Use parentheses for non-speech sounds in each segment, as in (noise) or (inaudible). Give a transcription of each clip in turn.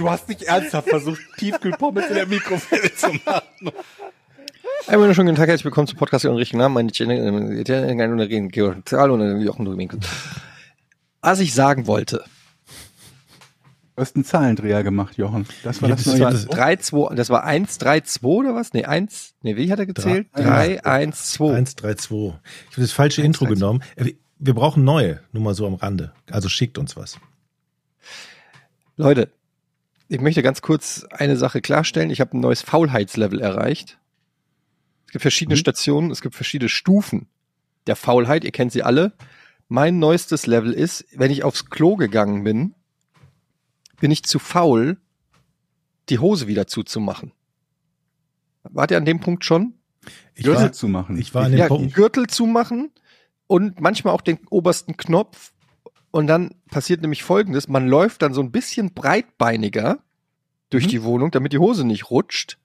Du hast nicht ernsthaft versucht, Tiefkühlpommes in der Mikrowelle zu machen. Einen wunderschönen guten Tag, herzlich willkommen zum Podcast ohne richtigen Namen. Meine Jochen Was ich sagen wollte. Du hast einen Zahlendreher gemacht, Jochen. Das war das, Das neue. war 3, 2, das war 1, 3, 2 oder was? Nee, 1, nee, wie hat er gezählt? Drei. 3, 1, 2. 1, 3, 2. Ich habe das falsche Intro 3, 2. genommen. Äh, Wir brauchen neue, nur mal so am Rande. Also schickt uns was. Leute, ich möchte ganz kurz eine Sache klarstellen. Ich habe ein neues Faulheitslevel erreicht. Es gibt verschiedene Mhm. Stationen, es gibt verschiedene Stufen der Faulheit. Ihr kennt sie alle. Mein neuestes Level ist, wenn ich aufs Klo gegangen bin, bin ich zu faul, die Hose wieder zuzumachen. Wart ihr an dem Punkt schon? Ich Gürtel war, zu machen. ich war an dem ja, Punkt. Gürtel zumachen und manchmal auch den obersten Knopf. Und dann passiert nämlich Folgendes. Man läuft dann so ein bisschen breitbeiniger durch Mhm. die Wohnung, damit die Hose nicht rutscht.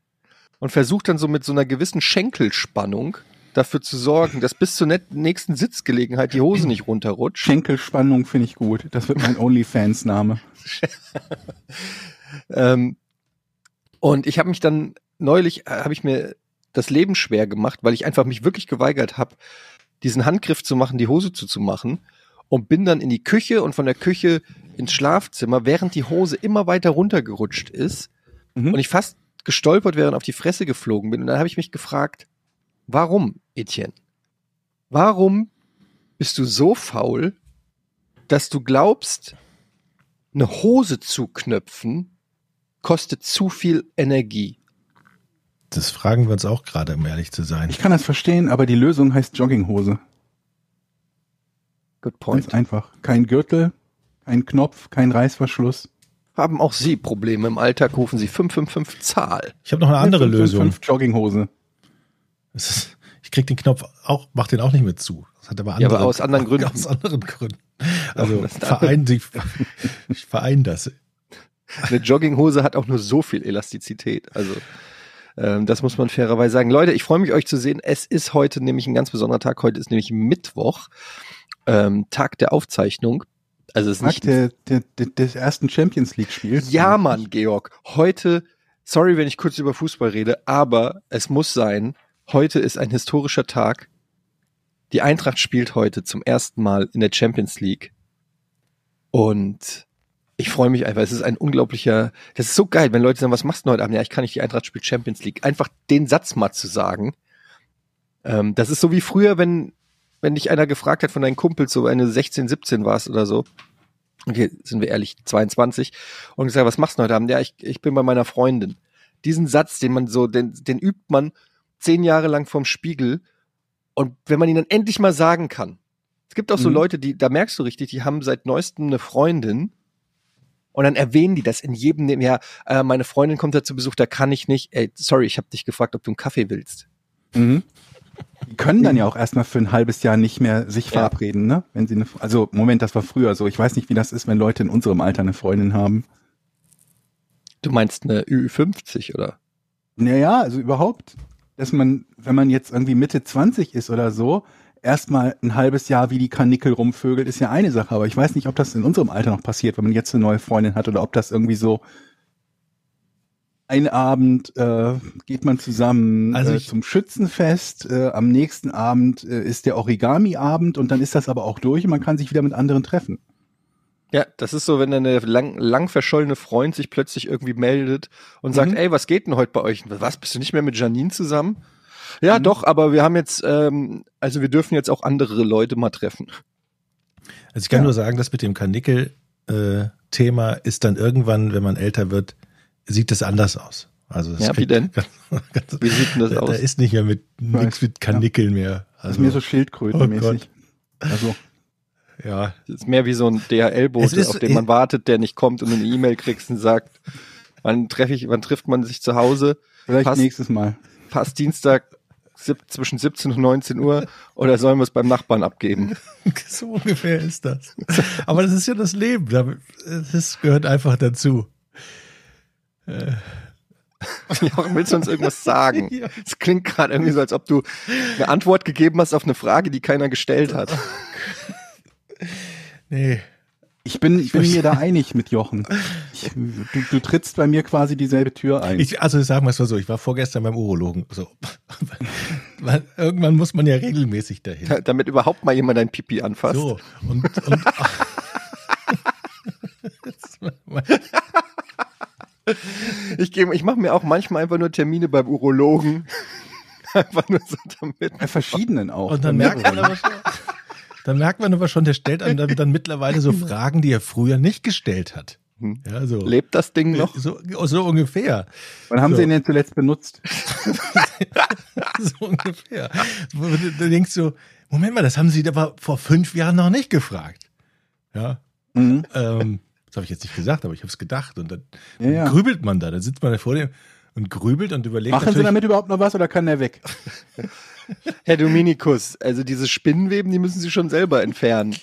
Und versucht dann so mit so einer gewissen Schenkelspannung dafür zu sorgen, dass bis zur nächsten Sitzgelegenheit die Hose nicht runterrutscht. Schenkelspannung finde ich gut. Das wird mein OnlyFans-Name. (laughs) Ähm, und ich habe mich dann neulich, äh, habe ich mir das Leben schwer gemacht, weil ich einfach mich wirklich geweigert habe, diesen Handgriff zu machen, die Hose zuzumachen und bin dann in die Küche und von der Küche ins Schlafzimmer, während die Hose immer weiter runtergerutscht ist Mhm. und ich fast gestolpert wäre und auf die Fresse geflogen bin. Und dann habe ich mich gefragt, warum, Etienne? Warum bist du so faul, dass du glaubst, eine Hose zu knöpfen kostet zu viel Energie? Das fragen wir uns auch gerade, um ehrlich zu sein. Ich kann das verstehen, aber die Lösung heißt Jogginghose. Good Ganz point. einfach. Kein Gürtel, kein Knopf, kein Reißverschluss. Haben auch Sie Probleme im Alltag, rufen Sie 555 Zahl. Ich habe noch eine andere Fünf, fünf, Lösung. fünf Jogginghose. Es ist, ich krieg den Knopf auch, mach den auch nicht mehr zu. Das hat aber Ja, andere, aber aus anderen Gründen. (laughs) Aus anderen Gründen. Also das ist eine verein, die, ich verein das. Eine Jogginghose hat auch nur so viel Elastizität. Also ähm, das muss man fairerweise sagen. Leute, ich freue mich, euch zu sehen. Es ist heute nämlich ein ganz besonderer Tag. Heute ist nämlich Mittwoch, ähm, Tag der Aufzeichnung. Also es ist Tag nicht der, der, der, des ersten Champions League-Spiels. Ja, Mann, Georg. Heute, sorry, wenn ich kurz über Fußball rede, aber es muss sein, heute ist ein historischer Tag. Die Eintracht spielt heute zum ersten Mal in der Champions League. Und ich freue mich einfach. Es ist ein unglaublicher, das ist so geil, wenn Leute sagen, was machst du heute Abend? Ja, ich kann nicht, die Eintracht spielt Champions League. Einfach den Satz mal zu sagen. Ähm, das ist so wie früher, wenn, wenn dich einer gefragt hat von deinen Kumpels, so du 16, 17 warst oder so. Okay, sind wir ehrlich, 22 und gesagt, was machst du heute Abend? Ja, ich, ich bin bei meiner Freundin. Diesen Satz, den man so, den, den übt man zehn Jahre lang vorm Spiegel. Und wenn man ihn dann endlich mal sagen kann. Es gibt auch so Mhm. Leute, die, da merkst du richtig, die haben seit neuestem eine Freundin. Und dann erwähnen die das in jedem, Neben- ja, äh, meine Freundin kommt da zu Besuch, da kann ich nicht. Ey, sorry, ich habe dich gefragt, ob du einen Kaffee willst. Mhm. Die können dann ja auch erstmal für ein halbes Jahr nicht mehr sich verabreden, ne? Wenn sie eine, also Moment, das war früher so. Ich weiß nicht, wie das ist, wenn Leute in unserem Alter eine Freundin haben. Du meinst eine Ü50 oder? Naja, also überhaupt, dass man, wenn man jetzt irgendwie Mitte 20 ist oder so, erstmal ein halbes Jahr wie die Kanickel rumvögelt, ist ja eine Sache. Aber ich weiß nicht, ob das in unserem Alter noch passiert, wenn man jetzt eine neue Freundin hat oder ob das irgendwie so ein Abend äh, geht man zusammen Also äh, zum Schützenfest, äh, am nächsten Abend äh, ist der Origami-Abend und dann ist das aber auch durch und man kann sich wieder mit anderen treffen. Ja, das ist so, wenn eine lang, lang verschollene Freund sich plötzlich irgendwie meldet und sagt, Mhm. ey, was geht denn heute bei euch? Was, bist du nicht mehr mit Janine zusammen? Ja, doch, aber wir haben jetzt, ähm, also wir dürfen jetzt auch andere Leute mal treffen. Also ich kann Ja. nur sagen, das mit dem Kanickel-Thema ist dann irgendwann, wenn man älter wird, sieht das anders aus. Also das Ja, wie denn? (laughs) Ganz, ganz, Wie sieht denn das da, aus? da ist nicht mehr mit nichts mit Kanickeln mehr. Das Also, ist mir so Schildkrötenmäßig. Oh also, ja, Das ist mehr wie so ein DHL-Bote, Es auf den man wartet, der nicht kommt und eine E-Mail kriegst und sagt, wann treffe ich, wann trifft man sich zu Hause? vielleicht Passt. nächstes Mal. passt Dienstag sieb- zwischen 17 und 19 Uhr oder sollen wir es beim Nachbarn abgeben? (laughs) So ungefähr ist das. Aber das ist ja das Leben. Da- Das gehört einfach dazu. Jochen, willst du uns irgendwas sagen? (laughs) Ja. Es klingt gerade irgendwie so, als ob du eine Antwort gegeben hast auf eine Frage, die keiner gestellt hat. (laughs) Nee. Ich bin, ich bin mir da einig mit Jochen. Ich, du, du trittst bei mir quasi dieselbe Tür ein. Ich, also sagen wir es mal so, ich war vorgestern beim Urologen. So. (laughs) Irgendwann muss man ja regelmäßig dahin. Damit überhaupt mal jemand dein Pipi anfasst. So. Und, und (laughs) Ich, gebe- ich mache mir auch manchmal einfach nur Termine beim Urologen. (laughs) einfach nur so damit. bei verschiedenen auch. Und dann merkt man aber schon, dann merkt man aber schon, der stellt einem dann, dann mittlerweile so Fragen, die er früher nicht gestellt hat. Hm. Ja, so. Lebt das Ding noch? So, so ungefähr. Wann haben So. sie ihn denn zuletzt benutzt? (laughs) So ungefähr. Du denkst so, Moment mal, das haben sie aber vor fünf Jahren noch nicht gefragt. Ja. Mhm. Ähm, das habe ich jetzt nicht gesagt, aber ich habe es gedacht. Und dann Ja, ja. grübelt man da. Dann sitzt man da vor dem und grübelt und überlegt Machen sie damit überhaupt noch was oder kann der weg? (laughs) Herr Dominikus, also diese Spinnenweben, die müssen Sie schon selber entfernen.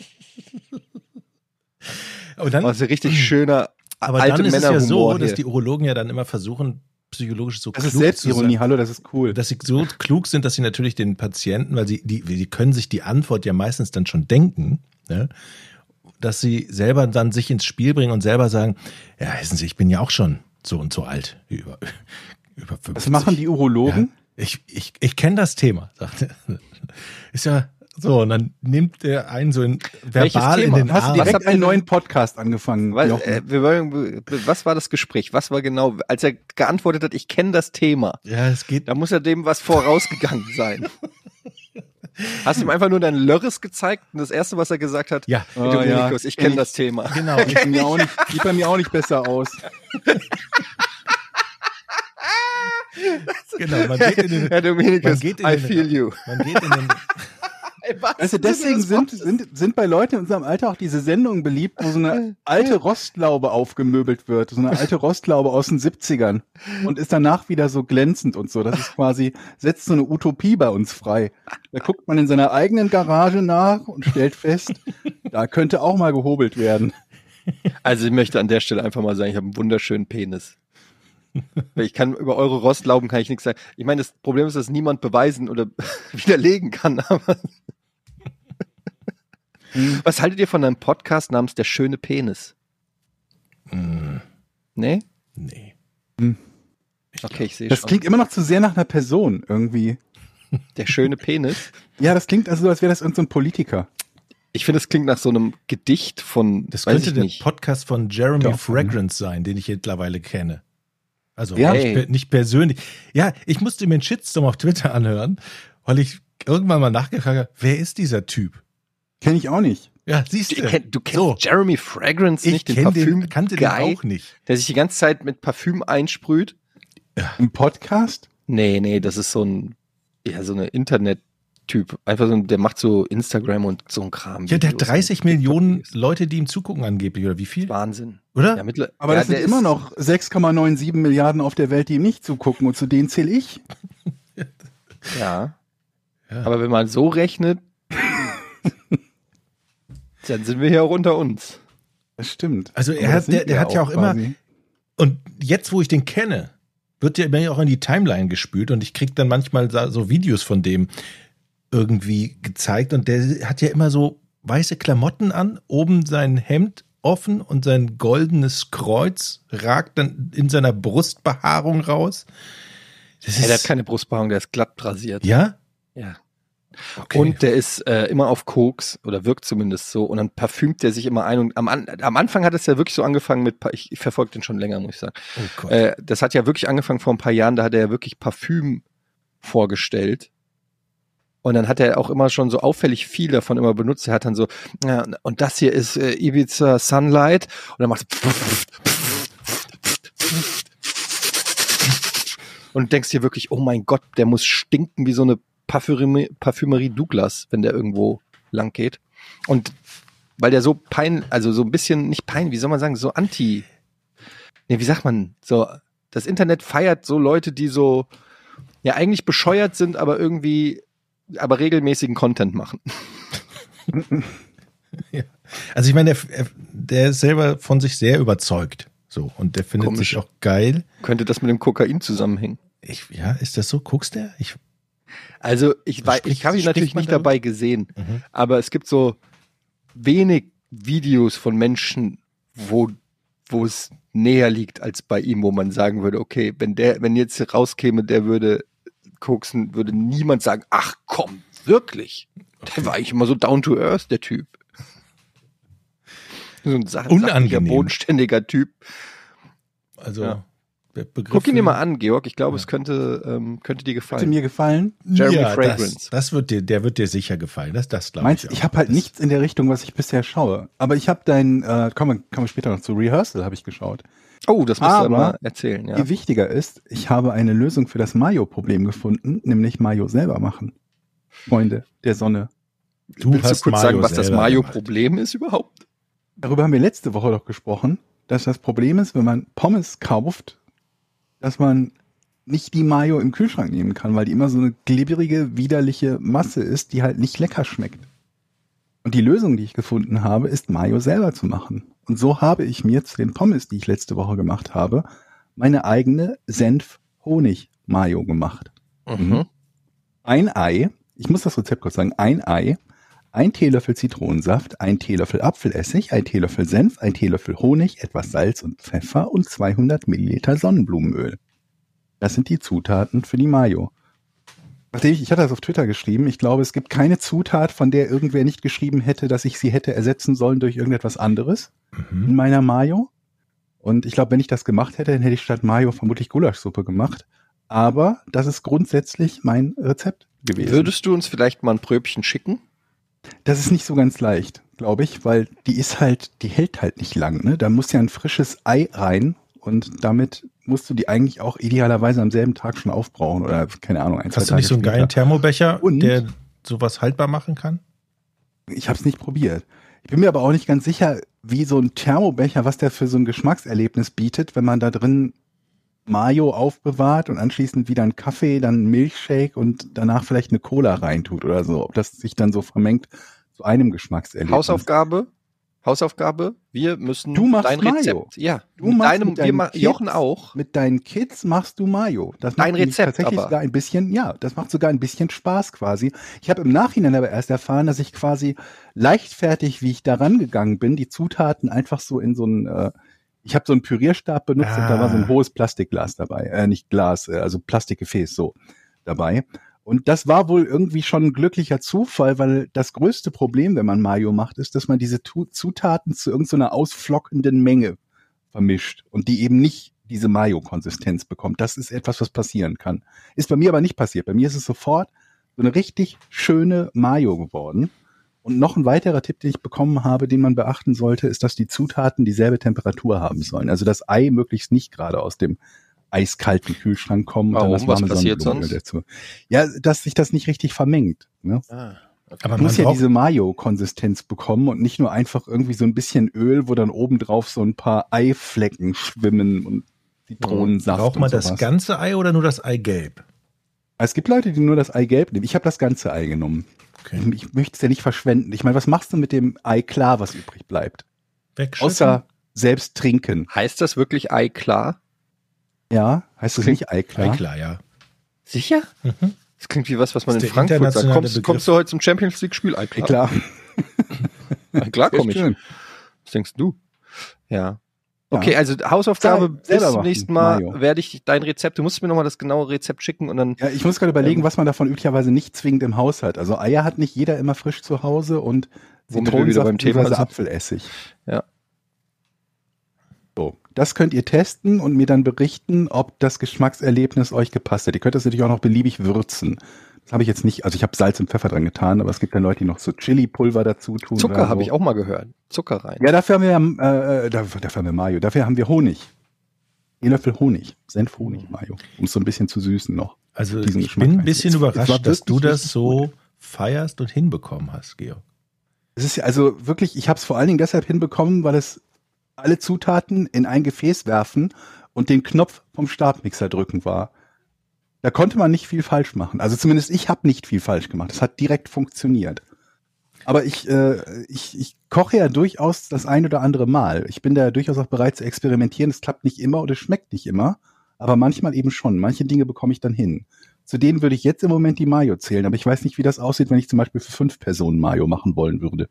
Und dann, Das ist ein richtig schöner aber alte dann ist es ja so, Männerhumor dass hier. die Urologen ja dann immer versuchen, psychologisch so Das ist klug Selbstironie, zu sein. hallo, das ist cool. Dass sie so klug sind, dass sie natürlich den Patienten, weil sie, die, die können sich die Antwort ja meistens dann schon denken, ne? Dass sie selber dann sich ins Spiel bringen und selber sagen, ja, wissen Sie, ich bin ja auch schon so und so alt, über, (laughs) über 50. Was machen die Urologen? Ja, ich ich, ich kenne das Thema, sagt er. (laughs) Ist ja so, und dann nimmt der einen so in, verbal in Thema? den Hast du Arm. Was direkt einen neuen Podcast angefangen, Was, äh, wir wollen, was war das Gespräch? Was war genau, als er geantwortet hat, ich kenne das Thema. Ja, es geht. Da muss er dem was vorausgegangen sein. (laughs) Hast du ihm einfach nur dein Lörres gezeigt und das erste, was er gesagt hat, Ja, Oh, Dominikus, ja. ich kenne Ich- das Thema. genau. (laughs) Sieht, mir auch nicht, sieht bei mir auch nicht besser aus. genau man geht in den, Herr Dominikus, man geht in I den, feel you. Man geht in den, Weißt du, deswegen sind, sind, sind bei Leuten in unserem Alter auch diese Sendungen beliebt, wo so eine (laughs) alte Rostlaube aufgemöbelt wird. So eine alte Rostlaube aus den 70ern. Und ist danach wieder so glänzend und so. Das ist quasi, setzt so eine Utopie bei uns frei. Da guckt man in seiner eigenen Garage nach und stellt fest, da könnte auch mal gehobelt werden. Also ich möchte an der Stelle einfach mal sagen, ich habe einen wunderschönen Penis. (laughs) Ich kann über eure Rostlauben kann ich nichts sagen. Ich meine, das Problem ist, dass niemand beweisen oder (laughs) widerlegen kann. Aber Was haltet ihr von einem Podcast namens Der schöne Penis? Mm, Nee? nee. Okay, ich sehe Das schon. klingt immer noch zu sehr nach einer Person irgendwie. Der schöne Penis. Ja, das klingt also so, als wäre das irgendein so ein Politiker. Ich finde, es klingt nach so einem Gedicht von, Das weiß könnte ich der nicht. Podcast von Jeremy Doch, Fragrance sein, den ich mittlerweile kenne. Also Ja? nicht, nicht persönlich. Ja, ich musste mir einen Shitstorm auf Twitter (laughs) anhören, weil ich irgendwann mal nachgefragt habe, wer ist dieser Typ? Kenne ich auch nicht. Ja, siehst Du, du. kenn, du kennst so, Jeremy Fragrance ich nicht, den kenn Parfüm den, kannte den Guy, auch nicht. der sich die ganze Zeit mit Parfüm einsprüht. Ein Podcast? Nee, nee, das ist so ein, ja, so eine Internet-Typ. Einfach so ein, der macht so Instagram und so ein Kram. Ja, der hat Videos 30 und Millionen. Leute, die ihm zugucken angeblich, oder wie viel? Wahnsinn. Oder? Ja, mittler Aber ja, das sind immer noch 6,97 Milliarden auf der Welt, die ihm nicht zugucken und zu denen zähle ich. (laughs) Ja. Ja. Aber wenn man so rechnet, (laughs) dann sind wir hier auch unter uns. Das stimmt. Also er hat- der- der hat ja auch immer- quasi. Und jetzt, wo ich den kenne, wird der mir auch in die Timeline gespült und ich krieg dann manchmal so Videos von dem irgendwie gezeigt und der hat ja immer so weiße Klamotten an, oben sein Hemd offen und sein goldenes Kreuz ragt dann in seiner Brustbehaarung raus. Das Ja, der hat keine Brustbehaarung, der ist glatt rasiert. ja? Ja. Okay. Und der ist äh, immer auf Koks oder wirkt zumindest so und dann parfümt der sich immer ein und am, am Anfang hat es ja wirklich so angefangen mit, ich, ich verfolge den schon länger, muss ich sagen. oh Gott. Äh, das hat ja wirklich angefangen vor ein paar Jahren, da hat er ja wirklich Parfüm vorgestellt. Und dann hat er auch immer schon so auffällig viel davon immer benutzt. Er hat dann so, ja, und das hier ist äh, Ibiza Sunlight. Und dann macht und denkst dir wirklich, oh mein Gott, der muss stinken wie so eine Parfümerie, Parfümerie Douglas, wenn der irgendwo lang geht. Und weil der so pein, also so ein bisschen, nicht pein, wie soll man sagen, so anti, nee, wie sagt man, so, das Internet feiert so Leute, die so ja eigentlich bescheuert sind, aber irgendwie, aber regelmäßigen Content machen. (laughs) Also ich meine, der, der ist selber von sich sehr überzeugt. So, und der findet Komisch. sich auch geil. Könnte das mit dem Kokain zusammenhängen? Ich, ja, ist das so? Guckst du? Ich, Also ich weiß, ich habe ihn natürlich nicht darüber? dabei gesehen, Mhm. aber es gibt so wenig Videos von Menschen, wo wo es näher liegt als bei ihm, wo man sagen würde, okay, wenn der, wenn jetzt rauskäme, der würde koksen, würde niemand sagen, ach komm, wirklich. Der war eigentlich immer so down to earth, der Typ. (laughs) So ein sachlicher, bodenständiger Typ. also, Ja. Begriffe. Guck ihn dir mal an, Georg. Ich glaube, Ja. es könnte, ähm, könnte dir gefallen. mir gefallen. Jeremy ja, Fragrance. Das, das wird dir, der wird dir sicher gefallen. Das, das glaube Meinst, ich. ich, auch. habe halt Das- nichts in der Richtung, was ich bisher schaue. Aber ich habe dein, äh, kommen wir, kommen wir später noch zu Rehearsal, habe ich geschaut. Oh, das musst du Aber- mal erzählen, ja. Viel wichtiger ist, ich habe eine Lösung für das Mayo-Problem gefunden, nämlich Mayo selber machen. Freunde der Sonne. Du Willst du kurz Mayo sagen, was das Mayo-Problem ist überhaupt? Darüber haben wir letzte Woche doch gesprochen, dass das Problem ist, wenn man Pommes kauft, dass man nicht die Mayo im Kühlschrank nehmen kann, weil die immer so eine glibberige, widerliche Masse ist, die halt nicht lecker schmeckt. Und die Lösung, die ich gefunden habe, ist Mayo selber zu machen. Und so habe ich mir zu den Pommes, die ich letzte Woche gemacht habe, meine eigene Senf-Honig-Mayo gemacht. Mhm. Ein Ei, ich muss das Rezept kurz sagen, ein Ei, ein Teelöffel Zitronensaft, ein Teelöffel Apfelessig, ein Teelöffel Senf, ein Teelöffel Honig, etwas Salz und Pfeffer und 200 Milliliter Sonnenblumenöl. Das sind die Zutaten für die Mayo. Nachdem ich, ich hatte das auf Twitter geschrieben, ich glaube, es gibt keine Zutat, von der irgendwer nicht geschrieben hätte, dass ich sie hätte ersetzen sollen durch irgendetwas anderes in Mhm. meiner Mayo. Und ich glaube, wenn ich das gemacht hätte, dann hätte ich statt Mayo vermutlich Gulaschsuppe gemacht. Aber das ist grundsätzlich mein Rezept gewesen. Würdest du uns vielleicht mal ein Pröbchen schicken? Das ist nicht so ganz leicht, glaube ich, weil die ist halt, die hält halt nicht lang. Ne? Da muss ja ein frisches Ei rein und damit musst du die eigentlich auch idealerweise am selben Tag schon aufbrauchen oder keine Ahnung. Ein, Hast du nicht so einen Tage geilen später. Thermobecher, Und? der sowas haltbar machen kann? Ich habe es nicht probiert. Ich bin mir aber auch nicht ganz sicher, wie so ein Thermobecher, was der für so ein Geschmackserlebnis bietet, wenn man da drin Mayo aufbewahrt und anschließend wieder einen Kaffee, dann einen Milchshake und danach vielleicht eine Cola reintut oder so. Ob das sich dann so vermengt zu einem Geschmackserlebnis. Hausaufgabe? Hausaufgabe? Wir müssen Du machst dein Rezept. Mayo. Ja, Du mit machst deinem, mit wir Kids- Jochen auch. Mit deinen Kids machst du Mayo. Das Dein Rezept tatsächlich aber. sogar ein bisschen, ja, das macht sogar ein bisschen Spaß quasi. Ich habe im Nachhinein aber erst erfahren, dass ich quasi leichtfertig, wie ich da rangegangen bin, die Zutaten einfach so in so ein, äh, ich habe so einen Pürierstab benutzt und da war so ein Ah. hohes Plastikglas dabei, äh, nicht Glas, äh, also Plastikgefäß so dabei. Und das war wohl irgendwie schon ein glücklicher Zufall, weil das größte Problem, wenn man Mayo macht, ist, dass man diese Zutaten zu irgendeiner ausflockenden Menge vermischt und die eben nicht diese Mayo-Konsistenz bekommt. Das ist etwas, was passieren kann. Ist bei mir aber nicht passiert. Bei mir ist es sofort so eine richtig schöne Mayo geworden. Und noch ein weiterer Tipp, den ich bekommen habe, den man beachten sollte, ist, dass die Zutaten dieselbe Temperatur haben sollen. Also das Ei möglichst nicht gerade aus dem eiskalten Kühlschrank kommen. und dann Warum? das Was warme passiert sonst? Dazu. Ja, dass sich das nicht richtig vermengt. Ne? Ah, Aber Man muss ja diese Mayo-Konsistenz bekommen und nicht nur einfach irgendwie so ein bisschen Öl, wo dann obendrauf so ein paar Eiflecken schwimmen und Zitronensaft Braucht man und das ganze Ei oder nur das Eigelb? Es gibt Leute, die nur das Eigelb nehmen. Ich habe das ganze Ei genommen. Okay. Ich, ich möchte es ja nicht verschwenden. Ich meine, was machst du mit dem Ei klar, was übrig bleibt? Wegschütten? Außer selbst trinken. Heißt das wirklich Ei klar? Ja, heißt das Klingt- nicht Ei klar? Ei klar, ja. Sicher? Mhm. Das klingt wie was, was man in Frankfurt sagt. Kommst, Begriff. kommst du heute zum Champions League Spiel? Ei Ei klar. klar. Ei klar Sehr (laughs) komm ich. schön. Was denkst du? Ja. Okay, also Hausaufgabe, Selber bis zum nächsten Mal Mario. werde ich dein Rezept, du musst mir nochmal das genaue Rezept schicken und dann Ja, ich muss gerade überlegen, Ähm. was man davon üblicherweise nicht zwingend im Haus hat. Also Eier hat nicht jeder immer frisch zu Hause und Womit wir wieder beim Thema. Apfelessig. Ja. So, das könnt ihr testen und mir dann berichten, ob das Geschmackserlebnis euch gepasst hat. Ihr könnt das natürlich auch noch beliebig würzen. Das habe ich jetzt nicht, also ich habe Salz und Pfeffer dran getan, aber es gibt dann Leute, die noch so Chili-Pulver dazu tun. Zucker oder habe so. ich auch mal gehört. Zucker rein. Ja, dafür haben wir, äh, äh, dafür, dafür haben wir Mayo. Dafür haben wir Honig. Ein Löffel Honig. Senf-Honig, Mayo. Um es so ein bisschen zu süßen noch. Also diesen ich Geschmack bin ein bisschen überrascht, dass du das so feierst und hinbekommen hast, Georg. Es ist ja also wirklich, ich habe es vor allen Dingen deshalb hinbekommen, weil es alle Zutaten in ein Gefäß werfen und den Knopf vom Stabmixer drücken war. Da konnte man nicht viel falsch machen. Also zumindest ich habe nicht viel falsch gemacht. Es hat direkt funktioniert. Aber ich, äh, ich, ich koche ja durchaus das ein oder andere Mal. Ich bin da durchaus auch bereit zu experimentieren. Es klappt nicht immer oder es schmeckt nicht immer, aber manchmal eben schon. Manche Dinge bekomme ich dann hin. Zu denen würde ich jetzt im Moment die Mayo zählen, aber ich weiß nicht, wie das aussieht, wenn ich zum Beispiel für fünf Personen Mayo machen wollen würde.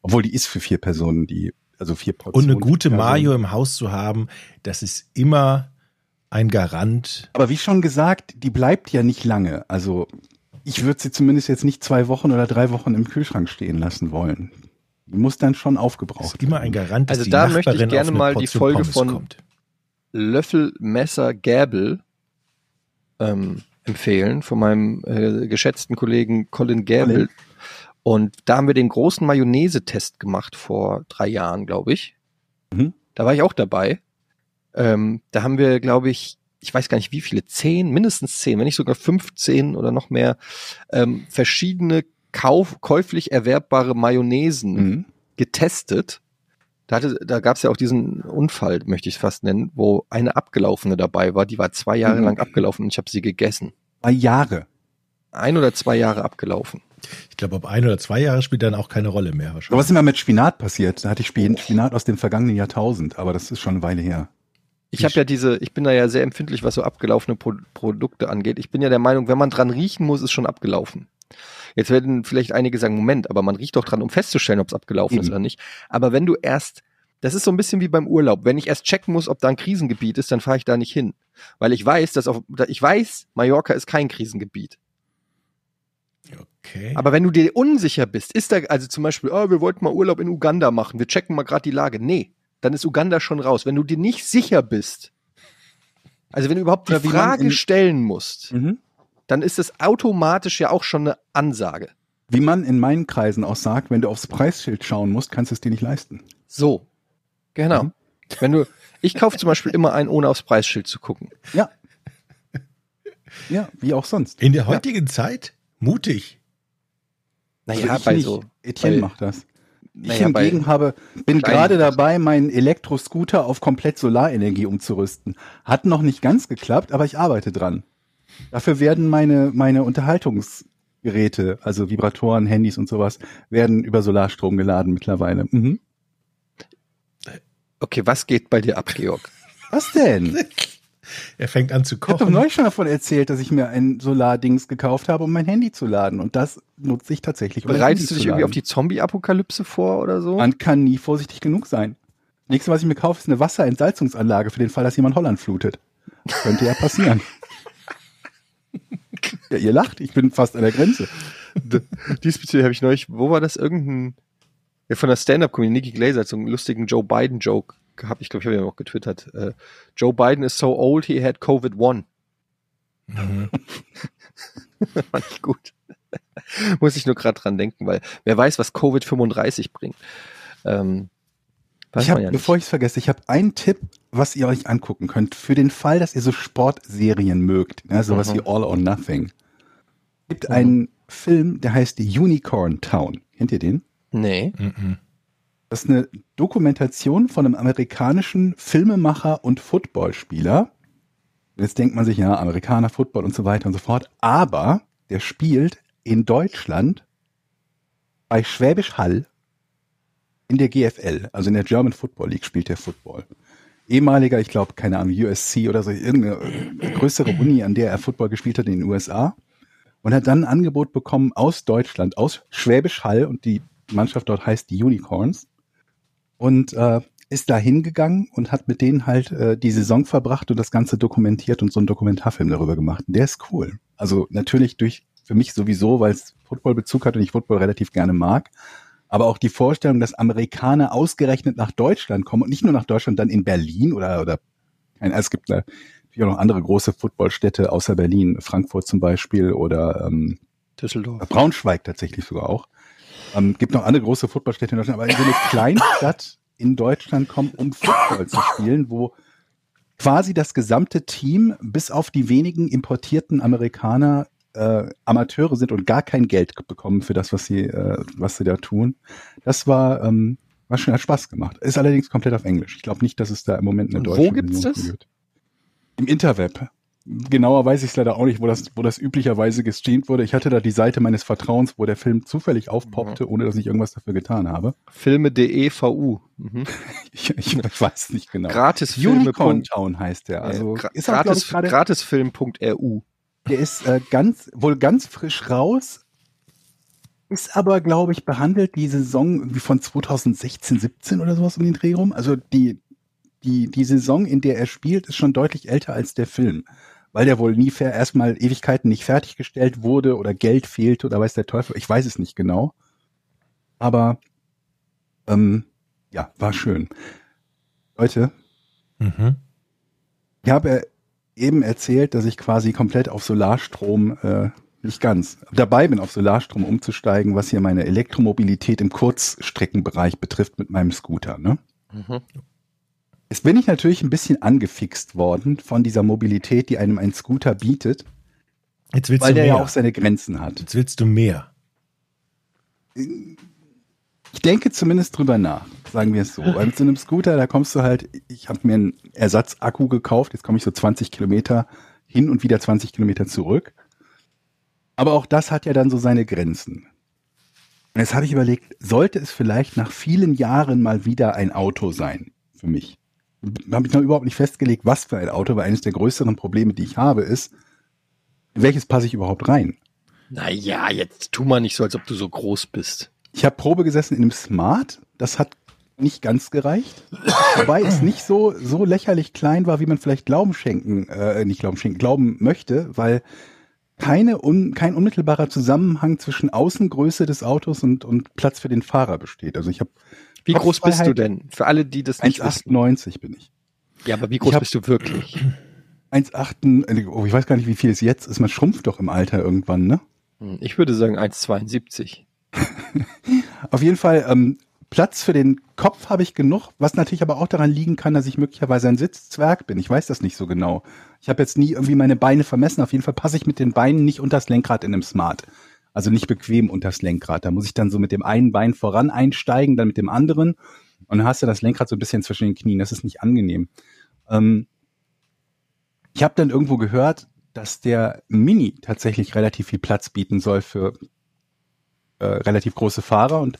Obwohl die ist für vier Personen, die, also vier Und Portionen. eine gute. Mayo im Haus zu haben, das ist immer ein Garant. Aber wie schon gesagt, die bleibt ja nicht lange. Also ich würde sie zumindest jetzt nicht zwei Wochen oder drei Wochen im Kühlschrank stehen lassen wollen. Die muss dann schon Das aufgebraucht ist immer ein Garant, dass Also die da möchte ich Nachbarin gerne mal die Folge Pommes von- kommt. Löffel, Messer, Gäbel ähm, empfehlen von meinem äh, geschätzten Kollegen Colin Gäbel. Colin. Und da haben wir den großen Mayonnaise-Test gemacht vor drei Jahren, glaube ich. Mhm. Da war ich auch dabei. Ähm, da haben wir, glaube ich, ich weiß gar nicht wie viele, zehn, mindestens zehn, wenn nicht sogar 15 oder noch mehr, ähm, verschiedene kauf, käuflich erwerbbare Mayonnaisen Mhm. getestet. Da, hatte, da gab es ja auch diesen Unfall, möchte ich es fast nennen, wo eine abgelaufene dabei war. Die war zwei Jahre Mhm. lang abgelaufen und ich habe sie gegessen. Bei Jahre. Ein oder zwei Jahre abgelaufen. Ich glaube, ob ein oder zwei Jahre spielt dann auch keine Rolle mehr Aber wahrscheinlich. was ist immer mit Spinat passiert? Da hatte ich Spin- Spinat aus dem vergangenen Jahrtausend, aber das ist schon eine Weile her. Ich habe ja diese, ich bin da ja sehr empfindlich, was so abgelaufene Pro Produkte angeht. Ich bin ja der Meinung, wenn man dran riechen muss, ist schon abgelaufen. Jetzt werden vielleicht einige sagen, Moment, aber man riecht doch dran, um festzustellen, ob es abgelaufen ist Eben. oder nicht. Aber wenn du erst, das ist so ein bisschen wie beim Urlaub. Wenn ich erst checken muss, ob da ein Krisengebiet ist, dann fahre ich da nicht hin. Weil ich weiß, dass auf, ich weiß, Mallorca ist kein Krisengebiet. Okay. Aber wenn du dir unsicher bist, ist da, also zum Beispiel, oh, wir wollten mal Urlaub in Uganda machen, wir checken mal gerade die Lage. Nee, dann ist Uganda schon raus. Wenn du dir nicht sicher bist, also wenn du überhaupt die Frage stellen musst, Mhm. dann ist das automatisch ja auch schon eine Ansage. Wie man in meinen Kreisen auch sagt, wenn du aufs Preisschild schauen musst, kannst du es dir nicht leisten. So. Genau. Mhm. Wenn du, ich kaufe zum Beispiel immer ein, ohne aufs Preisschild zu gucken. Ja. Ja, wie auch sonst. In der heutigen Zeit mutig. Also Naja, ich bei nicht. so. Etienne bei- macht das. Ich Naja, bei- hingegen habe, bin gerade dabei, meinen Elektroscooter auf komplett Solarenergie umzurüsten. Hat noch nicht ganz geklappt, aber ich arbeite dran. Dafür werden meine, meine Unterhaltungsgeräte, also Vibratoren, Handys und sowas, werden über Solarstrom geladen mittlerweile. Mhm. Okay, was geht bei dir ab, Georg? Was denn? (laughs) Er fängt an zu Ich habe doch kochen. neulich schon davon erzählt, dass ich mir ein Solardings gekauft habe, um mein Handy zu laden. Und das nutze ich tatsächlich. um Bereitest du dich irgendwie auf die Zombie-Apokalypse vor oder so? Man kann nie vorsichtig genug sein. Nächste, was ich mir kaufe, ist eine Wasserentsalzungsanlage für den Fall, dass jemand Holland flutet. Könnte ja passieren. (laughs) ja, ihr lacht, ich bin fast an der Grenze. Diesbezüglich habe ich neulich, wo war das? Irgendein, ja, von der Stand-Up-Comedy, Nikki Glaser hat so einen lustigen Joe Biden-Joke gehabt. Ich glaube, ich habe ja auch getwittert. Äh, Joe Biden is so old, he had Covid-1. Mhm. (laughs) Fand ich gut. Muss ich nur gerade dran denken, weil wer weiß, was Covid-35 bringt. Ähm, ich habe, ja bevor ich es vergesse, ich habe einen Tipp, was ihr euch angucken könnt, für den Fall, dass ihr so Sportserien mögt, ne, sowas Mhm. wie All or Nothing. gibt Mhm. einen Film, der heißt Unicorn Town. Kennt ihr den? Nee. Mhm. Das ist eine Dokumentation von einem amerikanischen Filmemacher und Footballspieler. Jetzt denkt man sich, ja, Amerikaner, Football und so weiter und so fort. Aber der spielt in Deutschland bei Schwäbisch Hall in der GFL, also in der German Football League spielt der Football. Ehemaliger, ich glaube, keine Ahnung, USC oder so, irgendeine größere Uni, an der er Football gespielt hat in den USA. Und hat dann ein Angebot bekommen aus Deutschland, aus Schwäbisch Hall und die Mannschaft dort heißt die Unicorns und äh, ist da hingegangen und hat mit denen halt äh, die Saison verbracht und das Ganze dokumentiert und so einen Dokumentarfilm darüber gemacht. Und der ist cool. Also natürlich durch für mich sowieso, weil es Footballbezug hat und ich Football relativ gerne mag. Aber auch die Vorstellung, dass Amerikaner ausgerechnet nach Deutschland kommen und nicht nur nach Deutschland, dann in Berlin oder, oder es gibt natürlich auch noch andere große Footballstädte außer Berlin, Frankfurt zum Beispiel oder ähm, Düsseldorf. Braunschweig tatsächlich sogar auch. Ähm, gibt noch andere große Footballstädte in Deutschland, aber in so eine (laughs) Kleinstadt in Deutschland kommt, um Football zu spielen, wo quasi das gesamte Team bis auf die wenigen importierten Amerikaner äh, Amateure sind und gar kein Geld bekommen für das, was sie, äh, was sie da tun. Das war, ähm, war schon hat Spaß gemacht. Ist allerdings komplett auf Englisch. Ich glaube nicht, dass es da im Moment eine deutsche wo gibt's Version das? gibt. Im Interweb. Genauer weiß ich es leider auch nicht, wo das, wo das üblicherweise gestreamt wurde. Ich hatte da die Seite meines Vertrauens, wo der Film zufällig aufpoppte, ohne dass ich irgendwas dafür getan habe. Filme.de VU. Mhm. (laughs) Ich, ich, weiß nicht genau. Gratisfilme. Unicorn Town heißt der. Also Gra ist auch, gratis, ich, gerade gratisfilm.ru. Der ist äh, ganz, wohl ganz frisch raus. Ist aber, glaube ich, behandelt die Saison irgendwie von 2016, 17 oder sowas um den Dreh rum. Also die, die, die Saison, in der er spielt, ist schon deutlich älter als der Film. Weil der wohl nie fair erstmal Ewigkeiten nicht fertiggestellt wurde oder Geld fehlte oder weiß der Teufel. Ich weiß es nicht genau. Aber ähm, ja, war schön. Leute, Mhm. Ich habe eben erzählt, dass ich quasi komplett auf Solarstrom, äh, nicht ganz, dabei bin, auf Solarstrom umzusteigen, was hier meine Elektromobilität im Kurzstreckenbereich betrifft mit meinem Scooter. Ne? Mhm. Jetzt bin ich natürlich ein bisschen angefixt worden von dieser Mobilität, die einem ein Scooter bietet, Jetzt willst weil du der mehr. ja auch seine Grenzen hat. Jetzt willst du mehr. Ich denke zumindest drüber nach, sagen wir es so. Weil mit so einem Scooter, da kommst du halt, ich habe mir einen Ersatzakku gekauft, jetzt komme ich so 20 Kilometer hin und wieder 20 Kilometer zurück. Aber auch das hat ja dann so seine Grenzen. Und jetzt habe ich überlegt, sollte es vielleicht nach vielen Jahren mal wieder ein Auto sein für mich? Habe ich noch überhaupt nicht festgelegt, was für ein Auto, weil eines der größeren Probleme, die ich habe, ist, welches passe ich überhaupt rein? Naja, jetzt tu mal nicht so, als ob du so groß bist. Ich habe Probe gesessen in einem Smart. Das hat nicht ganz gereicht. (coughs) Wobei es nicht so, so lächerlich klein war, wie man vielleicht Glauben schenken, äh, nicht Glauben schenken, glauben möchte, weil keine un, kein unmittelbarer Zusammenhang zwischen Außengröße des Autos und, und Platz für den Fahrer besteht. Also ich habe Wie groß bist du denn? Für alle, die das nicht wissen. 1,98 bin ich. Ja, aber wie groß bist du wirklich? 1,8, oh, ich weiß gar nicht, wie viel es jetzt ist. Man schrumpft doch im Alter irgendwann, ne? Hm, Ich würde sagen 1,72. (laughs) Auf jeden Fall, ähm, Platz für den Kopf habe ich genug, was natürlich aber auch daran liegen kann, dass ich möglicherweise ein Sitzzwerg bin. Ich weiß das nicht so genau. Ich habe jetzt nie irgendwie meine Beine vermessen. Auf jeden Fall passe ich mit den Beinen nicht unters Lenkrad in einem Smart. Also nicht bequem unters Lenkrad. Da muss ich dann so mit dem einen Bein voran einsteigen, dann mit dem anderen. Und dann hast du das Lenkrad so ein bisschen zwischen den Knien. Das ist nicht angenehm. Ähm, ich habe dann irgendwo gehört, dass der Mini tatsächlich relativ viel Platz bieten soll für äh, relativ große Fahrer und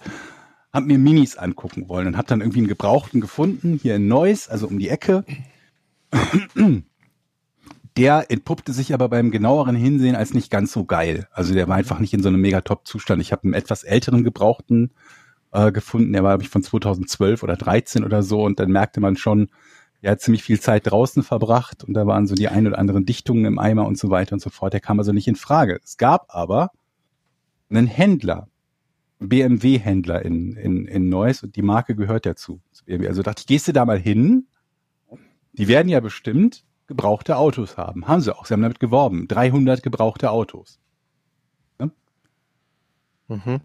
habe mir Minis angucken wollen und habe dann irgendwie einen Gebrauchten gefunden, hier in Neuss, also um die Ecke. Der entpuppte sich aber beim genaueren Hinsehen als nicht ganz so geil. Also der war einfach nicht in so einem mega Top-Zustand. Ich habe einen etwas älteren Gebrauchten äh, gefunden, der war, glaube ich, von 2012 oder 13 oder so und dann merkte man schon, er hat ziemlich viel Zeit draußen verbracht und da waren so die ein oder anderen Dichtungen im Eimer und so weiter und so fort. Der kam also nicht in Frage. Es gab aber einen Händler, BMW-Händler in, in, in Neuss und die Marke gehört dazu. Also dachte ich, gehst du da mal hin? Die werden ja bestimmt gebrauchte Autos haben. Haben sie auch. Sie haben damit geworben. 300 gebrauchte Autos. Mhm.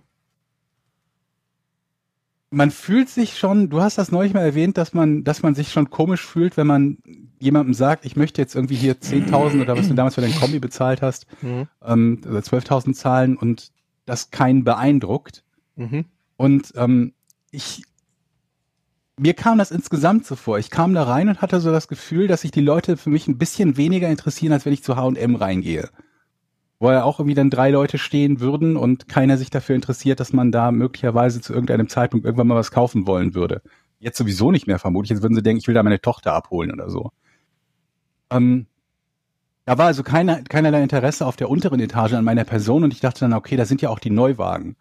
Man fühlt sich schon, du hast das neulich mal erwähnt, dass man, dass man sich schon komisch fühlt, wenn man jemandem sagt, ich möchte jetzt irgendwie hier 10.000 oder was du damals für dein Kombi bezahlt hast, Mhm. ähm, oder 12.000 zahlen und das keinen beeindruckt. Mhm. Und ähm, ich mir kam das insgesamt so vor. Ich kam da rein und hatte so das Gefühl, dass sich die Leute für mich ein bisschen weniger interessieren, als wenn ich zu H&M reingehe. Wo ja auch irgendwie dann drei Leute stehen würden und keiner sich dafür interessiert, dass man da möglicherweise zu irgendeinem Zeitpunkt irgendwann mal was kaufen wollen würde. Jetzt sowieso nicht mehr vermutlich. Jetzt würden sie denken, ich will da meine Tochter abholen oder so. Ähm, da war also keine, keinerlei Interesse auf der unteren Etage an meiner Person und ich dachte dann, okay, da sind ja auch die Neuwagen.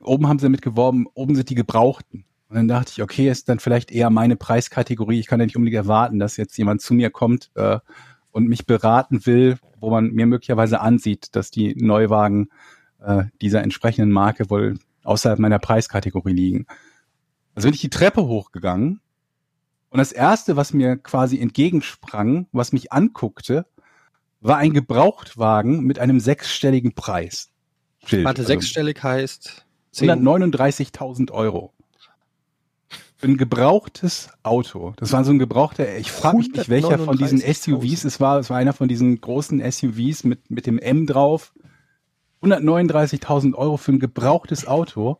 Oben haben sie damit geworben, oben sind die Gebrauchten. Und dann dachte ich, okay, ist dann vielleicht eher meine Preiskategorie. Ich kann ja nicht unbedingt erwarten, dass jetzt jemand zu mir kommt äh, und mich beraten will, wo man mir möglicherweise ansieht, dass die Neuwagen äh, dieser entsprechenden Marke wohl außerhalb meiner Preiskategorie liegen. Also bin ich die Treppe hochgegangen und das erste, was mir quasi entgegensprang, was mich anguckte, war ein Gebrauchtwagen mit einem sechsstelligen Preis. Schild. Warte, Also sechsstellig heißt 10. 139.000 Euro. Für ein gebrauchtes Auto. Das war so ein gebrauchter, ich frage mich nicht, welcher von diesen 139.000. SUVs es war. Es war einer von diesen großen SUVs mit, mit dem M drauf. 139.000 Euro für ein gebrauchtes Auto.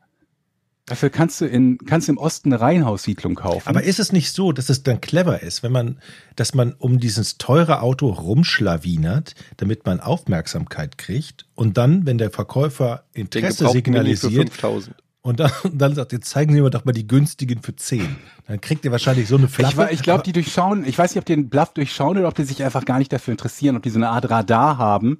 Dafür kannst du in, kannst du im Osten eine Reihenhaussiedlung kaufen. Aber ist es nicht so, dass es dann clever ist, wenn man, dass man um dieses teure Auto rumschlawinert, damit man Aufmerksamkeit kriegt und dann, wenn der Verkäufer Interesse signalisiert 5000. und dann, und (laughs) dann sagt, jetzt zeigen Sie mir doch mal die günstigen für 10. Dann kriegt ihr wahrscheinlich so eine ich, Flappe. wa- ich glaube, die durchschauen, ich weiß nicht, ob die den Bluff durchschauen oder ob die sich einfach gar nicht dafür interessieren, ob die so eine Art Radar haben,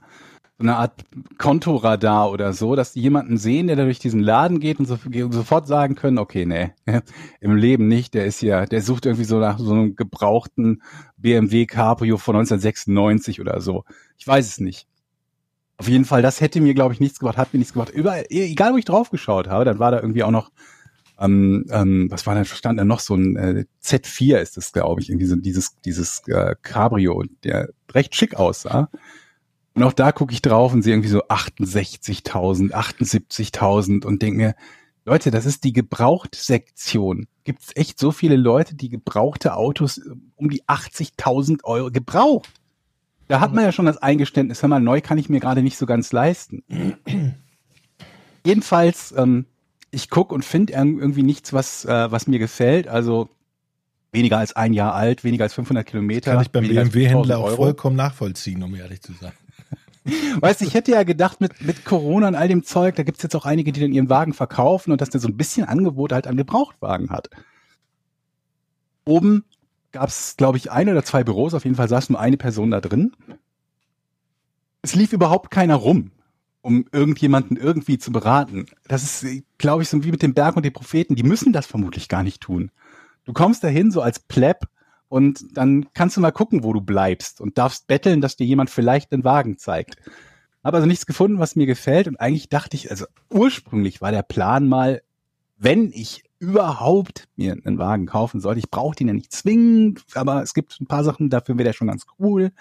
so eine Art Kontoradar oder so, dass die jemanden sehen, der da durch diesen Laden geht und so, sofort sagen können, okay, nee, (laughs) im Leben nicht, der ist ja, der sucht irgendwie so nach so einem gebrauchten BMW Cabrio von 1996 oder so. Ich weiß es nicht. Auf jeden Fall, das hätte mir, glaube ich, nichts gebracht, hat mir nichts gebracht. Überall, egal wo ich drauf geschaut habe, dann war da irgendwie auch noch ähm, ähm, was war da, stand da noch so ein äh, Z4 ist das, glaube ich, irgendwie so dieses, dieses äh, Cabrio, der recht schick aussah. Und auch da gucke ich drauf und sehe irgendwie so 68.000, 78.000 und denk mir, Leute, das ist die Gebrauchtsektion. Gibt es echt so viele Leute, die gebrauchte Autos äh, um die 80.000 Euro gebraucht? Da hat man ja schon das Eingeständnis, hör mal, neu kann ich mir gerade nicht so ganz leisten. (clears throat) Jedenfalls, ähm, ich guck und finde irgendwie nichts, was, äh, was mir gefällt. Also weniger als ein Jahr alt, weniger als 500 Kilometer. kann ich beim BMW-Händler 5000 auch vollkommen nachvollziehen, um ehrlich zu sein. (laughs) Weißt du, ich hätte ja gedacht, mit, mit Corona und all dem Zeug, da gibt's jetzt auch einige, die dann ihren Wagen verkaufen und dass der so ein bisschen Angebot halt an Gebrauchtwagen hat. Oben gab's, glaube ich, ein oder zwei Büros, auf jeden Fall saß nur eine Person da drin. Es lief überhaupt keiner rum, um irgendjemanden irgendwie zu beraten. Das ist, glaube ich, so wie mit dem Berg und den Propheten, die müssen das vermutlich gar nicht tun. Du kommst dahin so als Pleb und dann kannst du mal gucken, wo du bleibst und darfst betteln, dass dir jemand vielleicht den Wagen zeigt. Habe also nichts gefunden, was mir gefällt und eigentlich dachte ich, also ursprünglich war der Plan mal, wenn ich überhaupt mir einen Wagen kaufen sollte, ich brauche den ja nicht zwingend, aber es gibt ein paar Sachen, dafür wäre der schon ganz cool.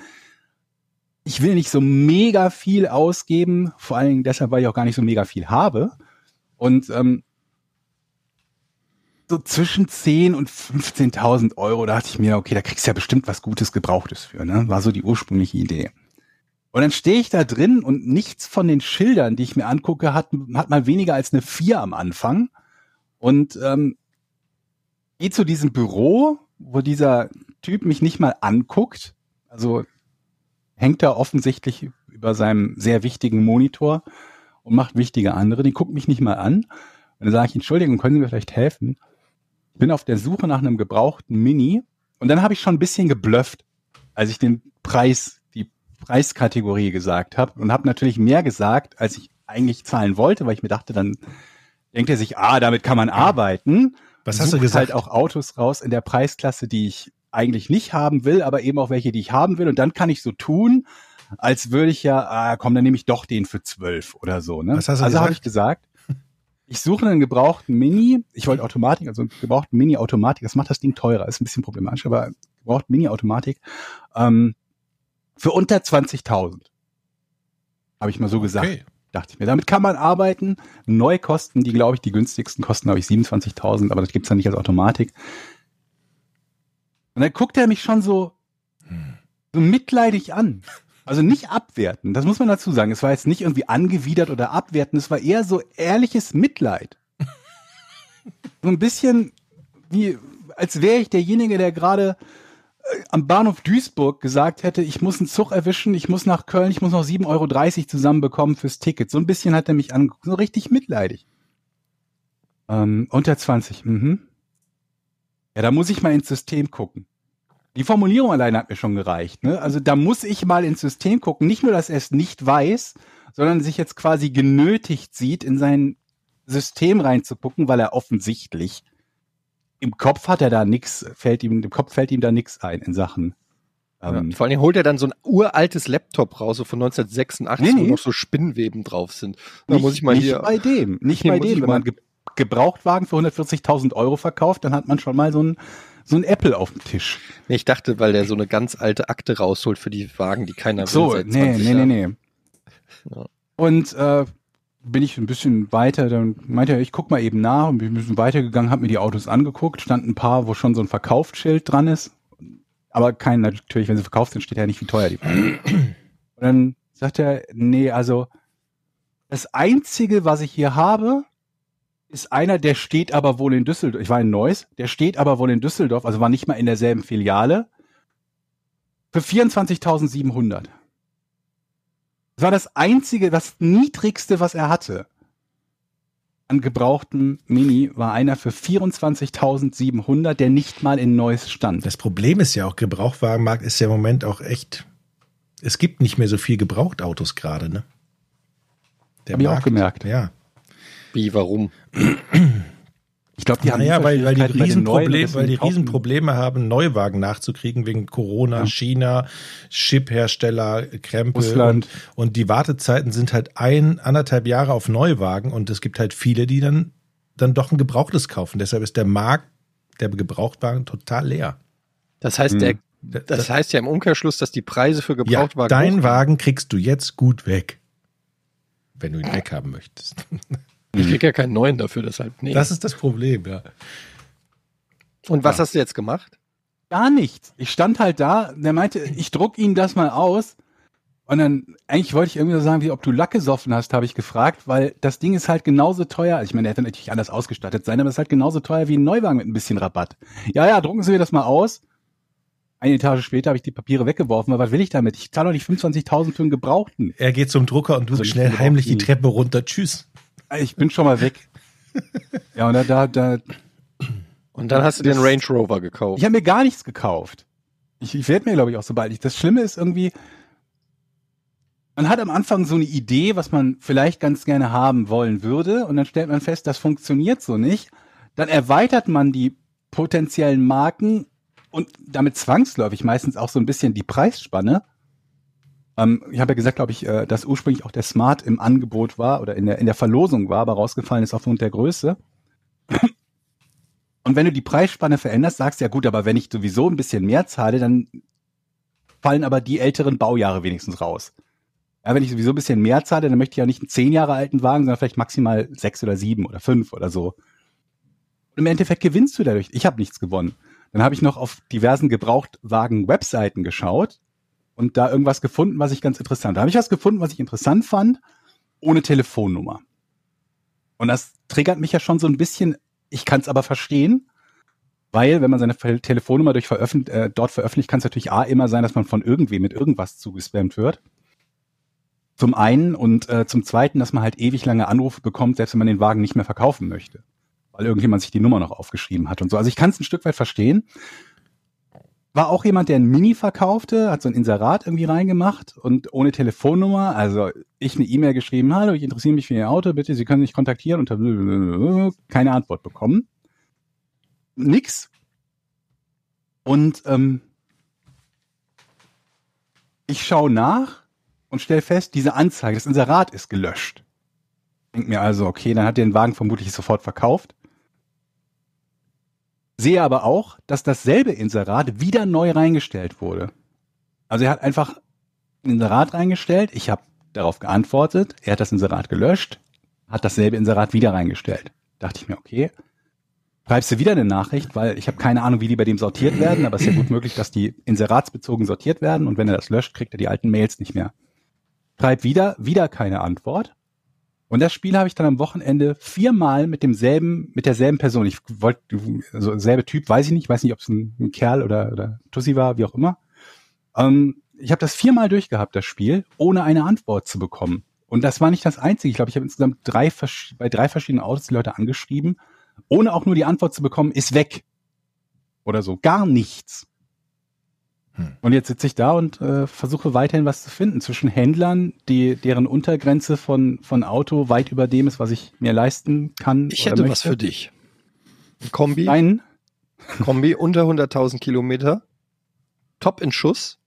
Ich will nicht so mega viel ausgeben, vor allen Dingen deshalb, weil ich auch gar nicht so mega viel habe. Und ähm, so zwischen 10 und 15.000 Euro, da dachte ich mir, okay, da kriegst du ja bestimmt was Gutes Gebrauchtes für, ne? War so die ursprüngliche Idee. Und dann stehe ich da drin und nichts von den Schildern, die ich mir angucke, hat, hat mal weniger als eine 4 am Anfang. Und ähm, gehe zu diesem Büro, wo dieser Typ mich nicht mal anguckt. Also hängt er offensichtlich über seinem sehr wichtigen Monitor und macht wichtige andere. Die guckt mich nicht mal an. Und dann sage ich, Entschuldigung, können Sie mir vielleicht helfen? Ich bin auf der Suche nach einem gebrauchten Mini. Und dann habe ich schon ein bisschen geblufft, als ich den Preis, die Preiskategorie gesagt habe. Und habe natürlich mehr gesagt, als ich eigentlich zahlen wollte, weil ich mir dachte, dann denkt er sich, ah, damit kann man arbeiten. Was hast du Sucht gesagt? halt auch Autos raus in der Preisklasse, die ich eigentlich nicht haben will, aber eben auch welche, die ich haben will. Und dann kann ich so tun, als würde ich ja, ah, komm, dann nehme ich doch den für zwölf oder so. Ne? Was hast du also habe gesagt? ich gesagt, ich suche einen gebrauchten Mini. Ich wollte Automatik, also einen gebrauchten Mini-Automatik. Das macht das Ding teurer, ist ein bisschen problematisch, aber gebraucht Mini-Automatik ähm, für unter 20.000. Habe ich mal so gesagt Okay. Dachte ich mir. Damit kann man arbeiten. Neukosten, die glaube ich, die günstigsten kosten, glaube ich, 27.000, aber das gibt's dann nicht als Automatik. Und dann guckt er mich schon so, so mitleidig an. Also nicht abwerten, das muss man dazu sagen. Es war jetzt nicht irgendwie angewidert oder abwerten, es war eher so ehrliches Mitleid. So ein bisschen wie, als wäre ich derjenige, der gerade am Bahnhof Duisburg gesagt hätte, ich muss einen Zug erwischen, ich muss nach Köln, ich muss noch 7,30 Euro zusammenbekommen fürs Ticket. So ein bisschen hat er mich angeguckt, so richtig mitleidig. Ähm, unter 20, mhm. Ja, da muss ich mal ins System gucken. Die Formulierung alleine hat mir schon gereicht. Ne? Also da muss ich mal ins System gucken. Nicht nur, dass er es nicht weiß, sondern sich jetzt quasi genötigt sieht, in sein System reinzugucken, weil er offensichtlich im Kopf hat er da nix, fällt ihm, im Kopf fällt ihm da nix ein in Sachen. Ähm, ja, vor allen Dingen holt er dann so ein uraltes Laptop raus, so von 1986, Nee, wo nee. noch so Spinnweben drauf sind. Da nicht, muss ich mal nicht hier. bei dem, (laughs) nicht bei dem. Wenn man Ge Gebrauchtwagen für 140.000 Euro verkauft, dann hat man schon mal so ein, so ein Apple auf dem Tisch. Nee, ich dachte, weil der so eine ganz alte Akte rausholt für die Wagen, die keiner So, will. seit nee, 20 nee, nee, Jahren. nee. Ja. Und äh, bin ich ein bisschen weiter, dann meinte er, ich guck mal eben nach und bin ein bisschen weitergegangen, habe mir die Autos angeguckt, stand ein paar, wo schon so ein Verkaufsschild dran ist, aber kein, natürlich, wenn sie verkauft sind, steht ja nicht, wie teuer die waren. Und dann sagt er, nee, also das Einzige, was ich hier habe, ist einer, der steht aber wohl in Düsseldorf. Ich war in Neuss, der steht aber wohl in Düsseldorf, also war nicht mal in derselben Filiale. Für 24.700. Das war das einzige, das niedrigste, was er hatte. An gebrauchten Mini war einer für 24.700, der nicht mal in Neuss stand. Das Problem ist ja auch, Gebrauchwagenmarkt ist ja im Moment auch echt. Es gibt nicht mehr so viel Gebrauchtautos gerade, ne? Der Hab ich auch Markt- gemerkt. Ja. Wie, warum? Ich glaube, die haben Naja, weil, weil die, Riesenproblem, weil die Riesenprobleme haben, Neuwagen nachzukriegen wegen Corona, Ja. China, Chiphersteller, Krempel. Russland. Und, und die Wartezeiten sind halt ein, anderthalb Jahre auf Neuwagen und es gibt halt viele, die dann, dann doch ein Gebrauchtes kaufen. Deshalb ist der Markt der Gebrauchtwagen total leer. Das heißt, Hm. der, das heißt ja im Umkehrschluss, dass die Preise für ja, Gebrauchtwagen dein hochgehen. Wagen kriegst du jetzt gut weg. Wenn du ihn weghaben möchtest. (laughs) Ich krieg ja keinen neuen dafür, deshalb nee. Das ist das Problem, ja. Und was Ja. hast du jetzt gemacht? Gar nichts. Ich stand halt da, der meinte, ich druck Ihnen das mal aus. Und dann, eigentlich wollte ich irgendwie so sagen, wie ob du Lack gesoffen hast, habe ich gefragt, weil das Ding ist halt genauso teuer. Ich meine, der hätte natürlich anders ausgestattet sein, aber es ist halt genauso teuer wie ein Neuwagen mit ein bisschen Rabatt. Ja, ja, drucken Sie mir das mal aus. Eine Etage später habe ich die Papiere weggeworfen, weil was will ich damit? Ich zahle doch nicht 25.000 für einen Gebrauchten. Er geht zum Drucker und du Also schnell heimlich die. Treppe runter. Tschüss. Ich bin schon mal weg. (laughs) ja, und da, da, da Und dann hast du den Range Rover gekauft. Ich habe mir gar nichts gekauft. Ich, ich werde mir, glaube ich, auch sobald ich. Das Schlimme ist irgendwie, man hat am Anfang so eine Idee, was man vielleicht ganz gerne haben wollen würde, und dann stellt man fest, das funktioniert so nicht. Dann erweitert man die potenziellen Marken und damit zwangsläufig meistens auch so ein bisschen die Preisspanne. Ähm, ich habe ja gesagt, glaube ich, äh, dass ursprünglich auch der Smart im Angebot war oder in der, in der Verlosung war, aber rausgefallen ist aufgrund der Größe. Und wenn du die Preisspanne veränderst, sagst du ja gut, aber wenn ich sowieso ein bisschen mehr zahle, dann fallen aber die älteren Baujahre wenigstens raus. Ja, wenn ich sowieso ein bisschen mehr zahle, dann möchte ich ja nicht einen zehn Jahre alten Wagen, sondern vielleicht maximal sechs oder sieben oder fünf oder so. Und im Endeffekt gewinnst du dadurch. Ich habe nichts gewonnen. Dann habe ich noch auf diversen Gebrauchtwagen-Webseiten geschaut und da irgendwas gefunden, was ich ganz interessant. Da habe ich was gefunden, was ich interessant fand, ohne Telefonnummer. Und das triggert mich ja schon so ein bisschen. Ich kann es aber verstehen, weil wenn man seine Telefonnummer durch veröffent äh, dort veröffentlicht, kann es natürlich a immer sein, dass man von irgendwem mit irgendwas zugespammt wird. Zum einen und äh, zum zweiten, dass man halt ewig lange Anrufe bekommt, selbst wenn man den Wagen nicht mehr verkaufen möchte, weil irgendjemand sich die Nummer noch aufgeschrieben hat und so. Also ich kann es ein Stück weit verstehen. War auch jemand, der ein Mini verkaufte, hat so ein Inserat irgendwie reingemacht und ohne Telefonnummer, also ich eine E-Mail geschrieben, hallo, ich interessiere mich für Ihr Auto, bitte, Sie können mich kontaktieren und keine Antwort bekommen. Nix. Und ähm, ich schaue nach und stelle fest, diese Anzeige, das Inserat ist gelöscht. Denk mir also, okay, dann hat der den Wagen vermutlich sofort verkauft. Sehe aber auch, dass dasselbe Inserat wieder neu reingestellt wurde. Also er hat einfach ein Inserat reingestellt, ich habe darauf geantwortet, er hat das Inserat gelöscht, hat dasselbe Inserat wieder reingestellt. Dachte ich mir, okay, schreibst du wieder eine Nachricht, weil ich habe keine Ahnung, wie die bei dem sortiert werden, aber es ist ja gut möglich, dass die inseratsbezogen sortiert werden und wenn er das löscht, kriegt er die alten Mails nicht mehr. Schreib wieder, wieder keine Antwort. Und das Spiel habe ich dann am Wochenende viermal mit demselben, mit derselben Person. Ich wollte, also selbe Typ, weiß ich nicht, weiß nicht, ob es ein, ein Kerl oder, oder Tussi war, wie auch immer. Ähm, ich habe das viermal durchgehabt, das Spiel, ohne eine Antwort zu bekommen. Und das war nicht das Einzige. Ich glaube, ich habe insgesamt drei, bei drei verschiedenen Autos die Leute angeschrieben, ohne auch nur die Antwort zu bekommen, ist weg. Oder so. Gar nichts. Hm. Und jetzt sitze ich da und äh, versuche weiterhin was zu finden zwischen Händlern, die deren Untergrenze von, von Auto weit über dem ist, was ich mir leisten kann. Ich hätte was möchte. für dich. Ein Kombi, Ein, Kombi unter 100.000 Kilometer, top in Schuss,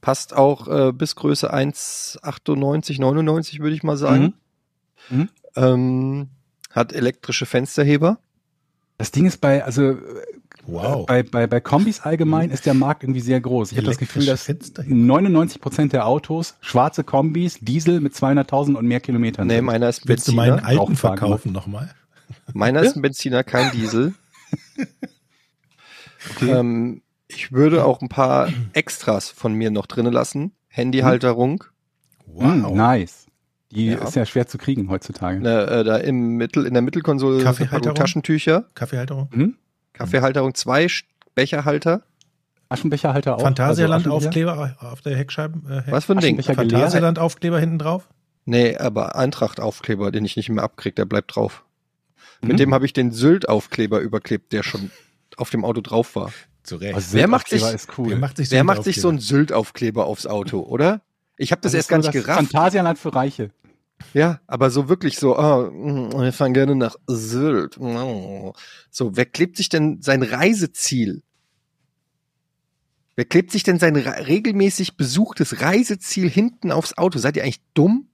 passt auch äh, bis Größe 1,98, 99 würde ich mal sagen. Mhm. Ähm, hat elektrische Fensterheber. das Ding ist bei, also Wow. bei, bei, bei Kombis allgemein ist der Markt irgendwie sehr groß. Ich habe das Gefühl, dass 99 Prozent der Autos schwarze Kombis, Diesel mit 200.000 und mehr Kilometern Nee, sind. meiner ist ein Willst du Benziner. meinen alten verkaufen nochmal? Meiner ist ein Benziner, kein Diesel. (laughs) ähm, ich würde auch ein paar Extras von mir noch drinnen lassen. Handyhalterung, Mm, nice. Die Ja. ist ja schwer zu kriegen heutzutage. Na, äh, da im Mittel, in der Mittelkonsole Kaffeehalterung? Taschentücher, Kaffeehalterung? Hm? Kaffeehalterung, zwei Becherhalter. Aschenbecherhalter auch. Phantasialand-Aufkleber auf der Heckscheibe? Äh, Heck- Was für ein Ding? Phantasialand-Aufkleber hinten drauf? Nee, aber Eintracht-Aufkleber, den ich nicht mehr abkrieg, der bleibt drauf. Mit Mhm. dem habe ich den Sylt-Aufkleber überklebt, der schon auf dem Auto drauf war. Zu Recht. Also Wer macht sich- cool. Wer macht sich, Wer einen macht sich so einen Aufkleber? Sylt-Aufkleber aufs Auto, oder? Ich habe das, ist erst gar nicht das gerafft. Phantasialand für Reiche. Ja, aber so wirklich so, oh, mm, wir fahren gerne nach Sylt. Oh. So, wer klebt sich denn sein Reiseziel? Wer klebt sich denn sein re- regelmäßig besuchtes Reiseziel hinten aufs Auto? Seid ihr eigentlich dumm?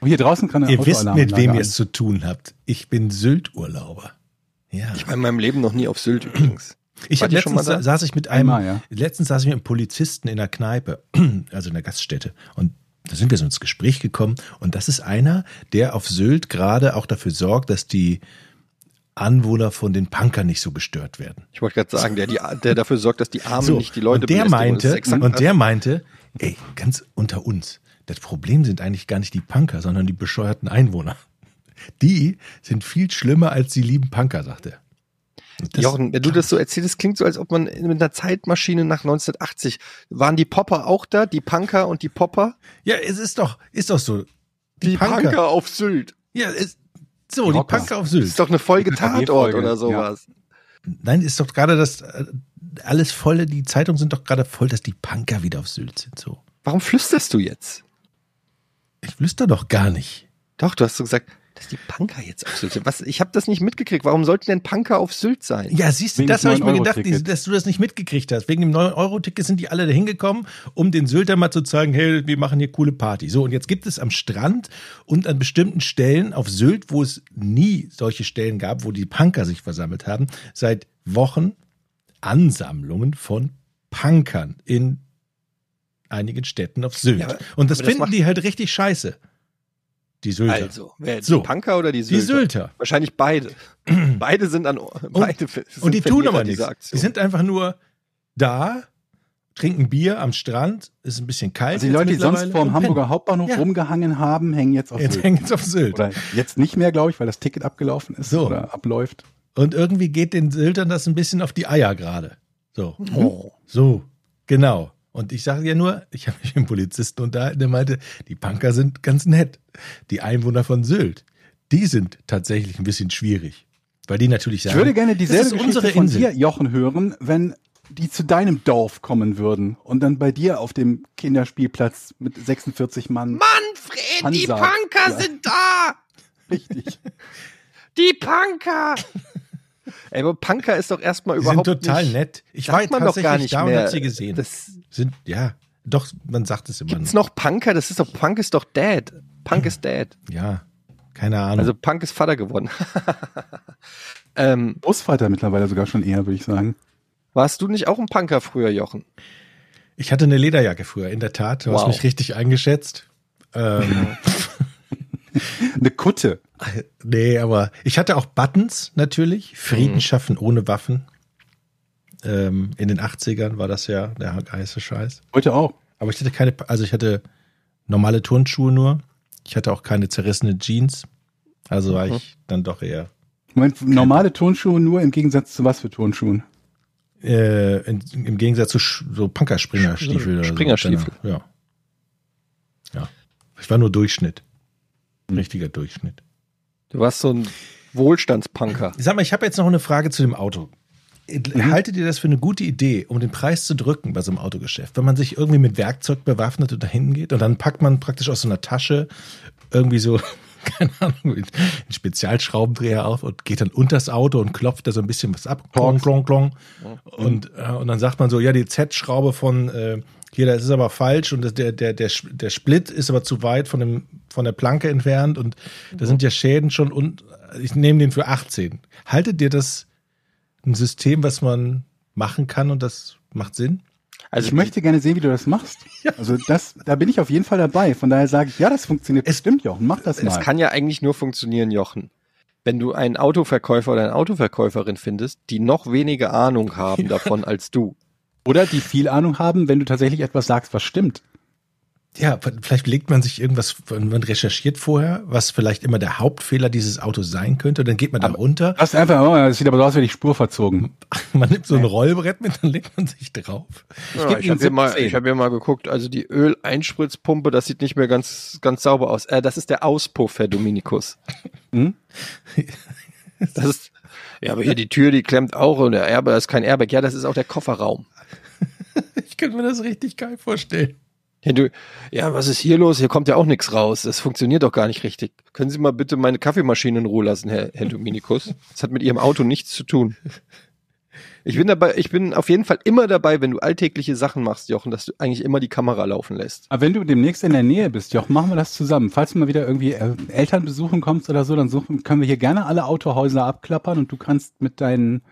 Und hier draußen kann eine Ihr wisst, mit wem ihr es zu tun habt. Ich bin Sylt-Urlauber. Ja. Ich war in meinem Leben noch nie auf Sylt übrigens. Ich Wart hab ihr schon mal letztens saß ich mit einem, Einmal, ja. letztens saß ich mit einem Polizisten in der Kneipe, (clears throat) also in der Gaststätte. Und da sind wir so ins Gespräch gekommen. Und das ist einer, der auf Sylt gerade auch dafür sorgt, dass die Anwohner von den Punkern nicht so gestört werden. Ich wollte gerade sagen, der, die, der dafür sorgt, dass die Armen So, nicht die Leute und der meinte, und der meinte, ey, ganz unter uns, das Problem sind eigentlich gar nicht die Punker, sondern die bescheuerten Einwohner. Die sind viel schlimmer als die lieben Punker, sagt er. Das- Jochen, wenn du das so erzählst, es klingt so, als ob man mit einer Zeitmaschine nach 1980, waren die Popper auch da, die Punker und die Popper? Ja, es ist doch, ist doch so. Die Punker auf Sylt. Ja, ist, so, Die die. Punker auf Sylt. ist doch eine Folge Tatort KG-Folge, oder sowas. Nein, ist doch gerade das, äh, alles volle, die Zeitungen sind doch gerade voll, dass die Punker wieder auf Sylt sind, so. Warum flüsterst du jetzt? Ich wüsste doch gar nicht. Doch, du hast so gesagt, dass die Punker jetzt auf Sylt sind. Was, ich habe das nicht mitgekriegt. Warum sollten denn Punker auf Sylt sein? Ja, siehst du, Wegen das habe ich mir gedacht, 9-Euro-Ticket. dass du das nicht mitgekriegt hast. Wegen dem 9-Euro-Ticket sind die alle da hingekommen, um den Sylter mal zu zeigen, hey, wir machen hier coole Party. So, und jetzt gibt es am Strand und an bestimmten Stellen auf Sylt, wo es nie solche Stellen gab, wo die Punker sich versammelt haben, seit Wochen Ansammlungen von Punkern in einigen Städten auf Sylt. Ja, und das finden die halt richtig scheiße. Die Sylter. Also, wer, So. die Punker oder die die Sylter? Sylter. Wahrscheinlich beide. (clears throat) beide sind an beide sind Und die tun aber nichts. Die sind einfach nur da, trinken Bier am Strand, ist ein bisschen kalt. Also die jetzt Leute, die sonst vor dem und Hamburger Hauptbahnhof Ja. rumgehangen haben, hängen jetzt auf. Jetzt Sylt. hängen jetzt auf Sylt. Oder jetzt nicht mehr, glaube ich, weil das Ticket abgelaufen ist So. oder abläuft. Und irgendwie geht den Syltern das ein bisschen auf die Eier gerade. So. Oh. So, genau. Und ich sage ja nur, ich habe mich mit dem Polizisten unterhalten, der meinte, die Punker sind ganz nett. Die Einwohner von Sylt, die sind tatsächlich ein bisschen schwierig. Weil die natürlich sagen, Ich würde gerne dieselbe Geschichte unsere von Insel. dir, Jochen, hören, wenn die zu deinem Dorf kommen würden und dann bei dir auf dem Kinderspielplatz mit 46 Mann. Manfred, die Hansa. Punker Ja. sind da! (laughs) Richtig. Die Punker! Ey, aber Punker ist doch erstmal die sind überhaupt total nicht, nett. Ich war man doch tatsächlich gar nicht da und mehr. hab sie gesehen. Das, sind, ja, doch, man sagt es immer. gibt's noch Punker? Das ist doch, Punk ist doch Dad. Punk ist Dad. Ja, keine Ahnung. Also Punk ist Vater geworden. (laughs) ähm, Großvater mittlerweile sogar schon eher, würde ich sagen. warst du nicht auch ein Punker früher, Jochen? ich hatte eine Lederjacke früher, in der Tat. Du hast Wow. mich richtig eingeschätzt. Ähm, (laughs) Eine Kutte. nee, aber ich hatte auch Buttons natürlich. Frieden Mhm. schaffen ohne Waffen. Ähm, in den 80ern war das ja der heiße Scheiß. Heute auch. Aber ich hatte keine, also ich hatte normale Turnschuhe nur. Ich hatte auch keine zerrissene Jeans. Also war Mhm. ich dann doch eher Moment, normale Turnschuhe nur im Gegensatz zu was für Turnschuhen? äh, in, im Gegensatz zu Sch so Punker-Springerstiefel. oder so. Springerstiefel. Genau, Ja. Ja. Ich war nur Durchschnitt. Richtiger Durchschnitt. Du warst so ein Wohlstandspunker. Sag mal, ich habe jetzt noch eine Frage zu dem Auto. Haltet ihr das für eine gute Idee, um den Preis zu drücken bei so einem Autogeschäft? Wenn man sich irgendwie mit Werkzeug bewaffnet und dahin geht und dann packt man praktisch aus so einer Tasche irgendwie so, (laughs) keine Ahnung, einen Spezialschraubendreher auf und geht dann unters Auto und klopft da so ein bisschen was ab. Klong, klong, klong. Und, äh, und dann sagt man so, ja, die Z-Schraube von äh, hier, das ist aber falsch und das, der, der, der, der Split ist aber zu weit von, dem, von der Planke entfernt und da sind ja Schäden schon und ich nehme den für 18. Haltet ihr das ein System, was man machen kann und das macht Sinn? Also ich möchte gerne sehen, wie du das machst. (laughs) Also das, da bin ich auf jeden Fall dabei. Von daher sage ich, ja, das funktioniert. Es stimmt, Jochen, mach das Es mal. kann ja eigentlich nur funktionieren, Jochen. Wenn du einen Autoverkäufer oder eine Autoverkäuferin findest, die noch weniger Ahnung haben (laughs) davon als du. Oder die viel Ahnung haben, wenn du tatsächlich etwas sagst, was stimmt. Ja, vielleicht legt man sich irgendwas, man recherchiert vorher, was vielleicht immer der Hauptfehler dieses Autos sein könnte. Dann geht man da runter, Das ist einfach, oh, das sieht aber so aus, wie die Spur verzogen. (laughs) man nimmt so ein Rollbrett mit, dann legt man sich drauf. Ich, geb ich habe hier, mal- 17. ich hab hier mal geguckt, also die Öleinspritzpumpe, das sieht nicht mehr ganz, ganz sauber aus. Äh, das ist der Auspuff, Herr Dominikus. Hm? Das ist, ja, aber hier die Tür, die klemmt auch und der Airbag, das ist kein Airbag. Ja, das ist auch der Kofferraum. (laughs) Ich könnte mir das richtig geil vorstellen. Ja, du, ja, was ist hier los? Hier kommt ja auch nichts raus. Das funktioniert doch gar nicht richtig. Können Sie mal bitte meine Kaffeemaschine in Ruhe lassen, Herr, Herr Dominikus? Das hat mit Ihrem Auto nichts zu tun. Ich bin dabei, ich bin auf jeden Fall immer dabei, wenn du alltägliche Sachen machst, Jochen, dass du eigentlich immer die Kamera laufen lässt. Aber wenn du demnächst in der Nähe bist, Joch, machen wir das zusammen. Falls du mal wieder irgendwie äh, Eltern besuchen kommst oder so, dann suchen, können wir hier gerne alle Autohäuser abklappern und du kannst mit deinen,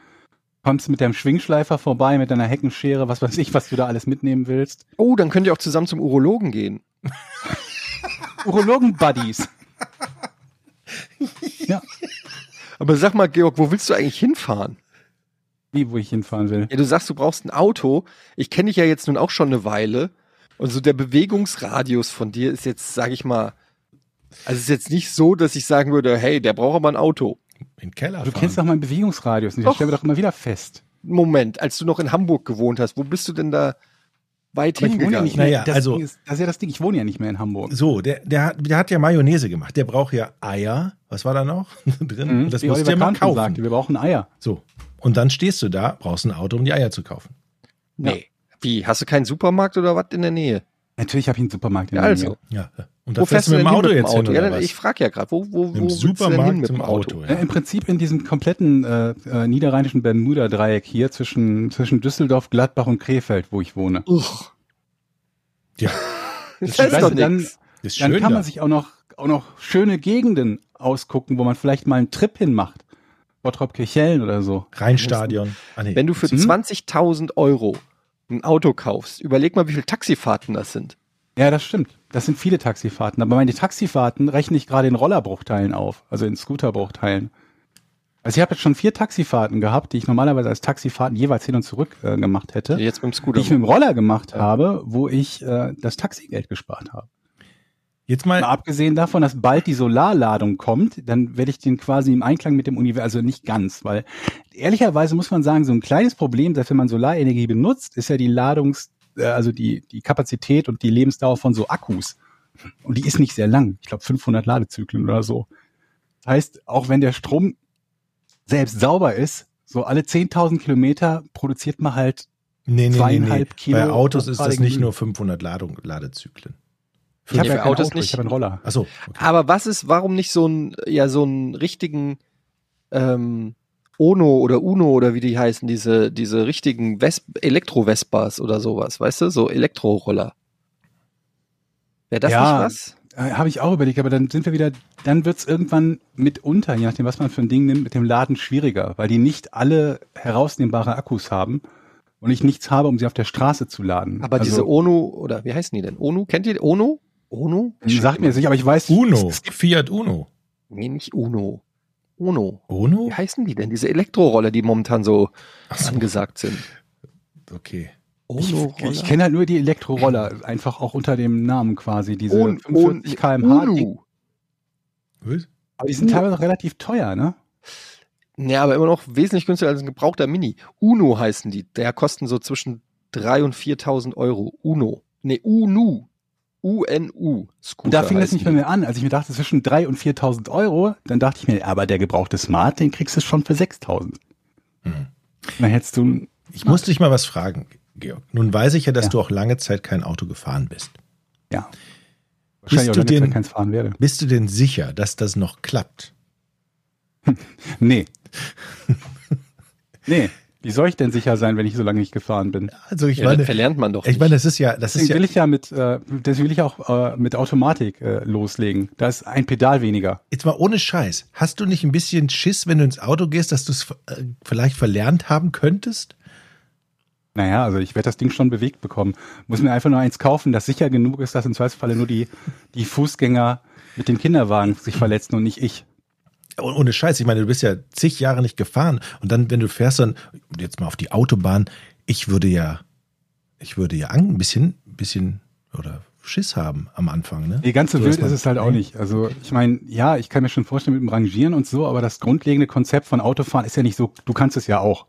kommst mit deinem Schwingschleifer vorbei, mit deiner Heckenschere, was weiß ich, was du da alles mitnehmen willst. Oh, dann könnt ihr auch zusammen zum Urologen gehen. Urologen-Buddies. ja, Aber sag mal, Georg, wo willst du eigentlich hinfahren? wie, wo ich hinfahren will. Ja, du sagst, du brauchst ein Auto. Ich kenne dich ja jetzt nun auch schon eine Weile. Und so der Bewegungsradius von dir ist jetzt, sag ich mal, also es ist jetzt nicht so, dass ich sagen würde, hey, der braucht aber ein Auto. In den Keller Du fahren. kennst doch meinen Bewegungsradius nicht, das Doch. stellen wir doch immer wieder fest. Moment, als du noch in Hamburg gewohnt hast, wo bist du denn da weit Aber ich wohne ja hingegangen? nicht mehr, Naja, das, also- ist, das ist ja das Ding, ich wohne ja nicht mehr in Hamburg. So, der, der, hat, der hat ja Mayonnaise gemacht. Der braucht ja Eier. Was war da noch (laughs) drin? Und das musst du ja mal kaufen. sagte, wir brauchen Eier. So. Und dann stehst du da, brauchst ein Auto, um die Eier zu kaufen. Nee. Wie, hast du keinen Supermarkt oder was in der Nähe? Natürlich habe ich einen Supermarkt in Ja, der also. Nähe. Ja. Und da Wo fährst du mit dem Auto hin jetzt hin, Ja, oder dann- was? ich frage ja gerade, wo, wo, wo Mit dem willst du denn hin Supermarkt mit dem Auto. Auto? Ja, Im Prinzip in diesem kompletten äh, äh, niederrheinischen Bermuda-Dreieck hier zwischen, zwischen Düsseldorf, Gladbach und Krefeld, wo ich wohne. Uch, Ja. (laughs) das Weißt ist doch dann- nix. Ist Dann schön kann da. man sich auch noch, auch noch schöne Gegenden ausgucken, wo man vielleicht mal einen Trip hinmacht. Bottrop-Kirchhellen oder so. Rheinstadion. Ah, nee. Wenn du für Hm? 20.000 Euro ein Auto kaufst, überleg mal, wie viele Taxifahrten das sind. Ja, das stimmt. Das sind viele Taxifahrten. Aber meine Taxifahrten rechne ich gerade in Rollerbruchteilen auf, also in Scooterbruchteilen. Also ich habe jetzt schon vier Taxifahrten gehabt, die ich normalerweise als Taxifahrten jeweils hin und zurück äh, gemacht hätte. Jetzt mit dem Die Scooter. ich mit dem Roller gemacht habe, wo ich äh, das Taxigeld gespart habe. Jetzt Mal mal, abgesehen davon, dass bald die Solarladung kommt, dann werde ich den quasi im Einklang mit dem Universum, also nicht ganz, weil ehrlicherweise muss man sagen, so ein kleines Problem, dass wenn man Solarenergie benutzt, ist ja die Ladungs, äh, also die, die Kapazität und die Lebensdauer von so Akkus. Und die ist nicht sehr lang. Ich glaube 500 Ladezyklen oder so. Das heißt, auch wenn der Strom selbst sauber ist, so alle 10.000 Kilometer produziert man halt nee, nee, nee, nee. zweieinhalb Kilo Bei Autos ist das nicht nur 500 Ladung, Ladezyklen. Ich habe ja Autos Auto, nicht. ich habe einen Roller. Achso, okay. Aber was ist, warum nicht so ein, ja, so einen richtigen ähm, Ono oder Uno oder wie die heißen, diese, diese richtigen Ves Elektro-Vespas oder sowas, weißt du? So Elektroroller. Wäre das Ja. nicht was? Äh, Habe ich auch überlegt, aber dann sind wir wieder, dann wird's irgendwann mitunter, je nachdem, was man für ein Ding nimmt, mit dem Laden schwieriger, weil die nicht alle herausnehmbare Akkus haben und ich nichts habe, um sie auf der Straße zu laden. Aber diese also, Ono, oder wie heißen die denn? Ono? Kennt ihr die? Ono? Ono? sagt mir jetzt nicht, aber ich weiß, Uno, es- es- Fiat Uno. Nee, nicht Uno. Ono. Uno? Wie heißen die denn? Diese Elektroroller, die momentan so so, angesagt sind. okay. ich, Ono-Roller? ich kenne halt nur die Elektroroller, einfach auch unter dem Namen quasi, diese On- 45 On- kmh. Uno. Was? Aber die sind teilweise auch relativ teuer, ne? Ja, aber immer noch wesentlich günstiger als ein gebrauchter Mini. Uno heißen die. Der kosten so zwischen 3.000 und 4.000 Euro. Uno. Nee, Unu. U-N-U. Scooter Und da fing das nicht bei mir an. Als ich mir dachte, zwischen 3.000 und 4.000 Euro, dann dachte ich mir, aber der gebrauchte Smart, den kriegst du schon für 6.000. Hm. Dann hättest du, Ich muss dich mal was fragen, Georg. Nun weiß ich ja, dass Ja. du auch lange Zeit kein Auto gefahren bist. ja, wahrscheinlich auch du lange Zeit keins fahren werde. Bist du denn sicher, dass das noch klappt? (laughs) Nee. (laughs) nee. Wie soll ich denn sicher sein, wenn ich so lange nicht gefahren bin? Also ich Ja, das meine, verlernt man doch ich meine, das ist ja, das ist Deswegen ja, will ich ja mit, äh, deswegen will ich auch äh, mit Automatik äh, loslegen. Da ist ein Pedal weniger. jetzt mal ohne Scheiß. Hast du nicht ein bisschen Schiss, wenn du ins Auto gehst, dass du es äh, vielleicht verlernt haben könntest? Naja, also ich werde das Ding schon bewegt bekommen. Muss mir einfach nur eins kaufen, das sicher genug ist, dass im Zweifelsfalle nur die, die Fußgänger mit dem Kinderwagen sich verletzen und nicht ich. Oh- Ohne Scheiß. Ich meine, du bist ja zig Jahre nicht gefahren. Und dann, wenn du fährst, dann jetzt mal auf die Autobahn. Ich würde ja, ich würde ja ein bisschen, bisschen oder Schiss haben am Anfang, ne? Nee, ganz so, wild ist es halt auch nicht. Also ich meine, ja, ich kann mir schon vorstellen mit dem Rangieren und so, aber das grundlegende Konzept von Autofahren ist ja nicht so, du kannst es ja auch.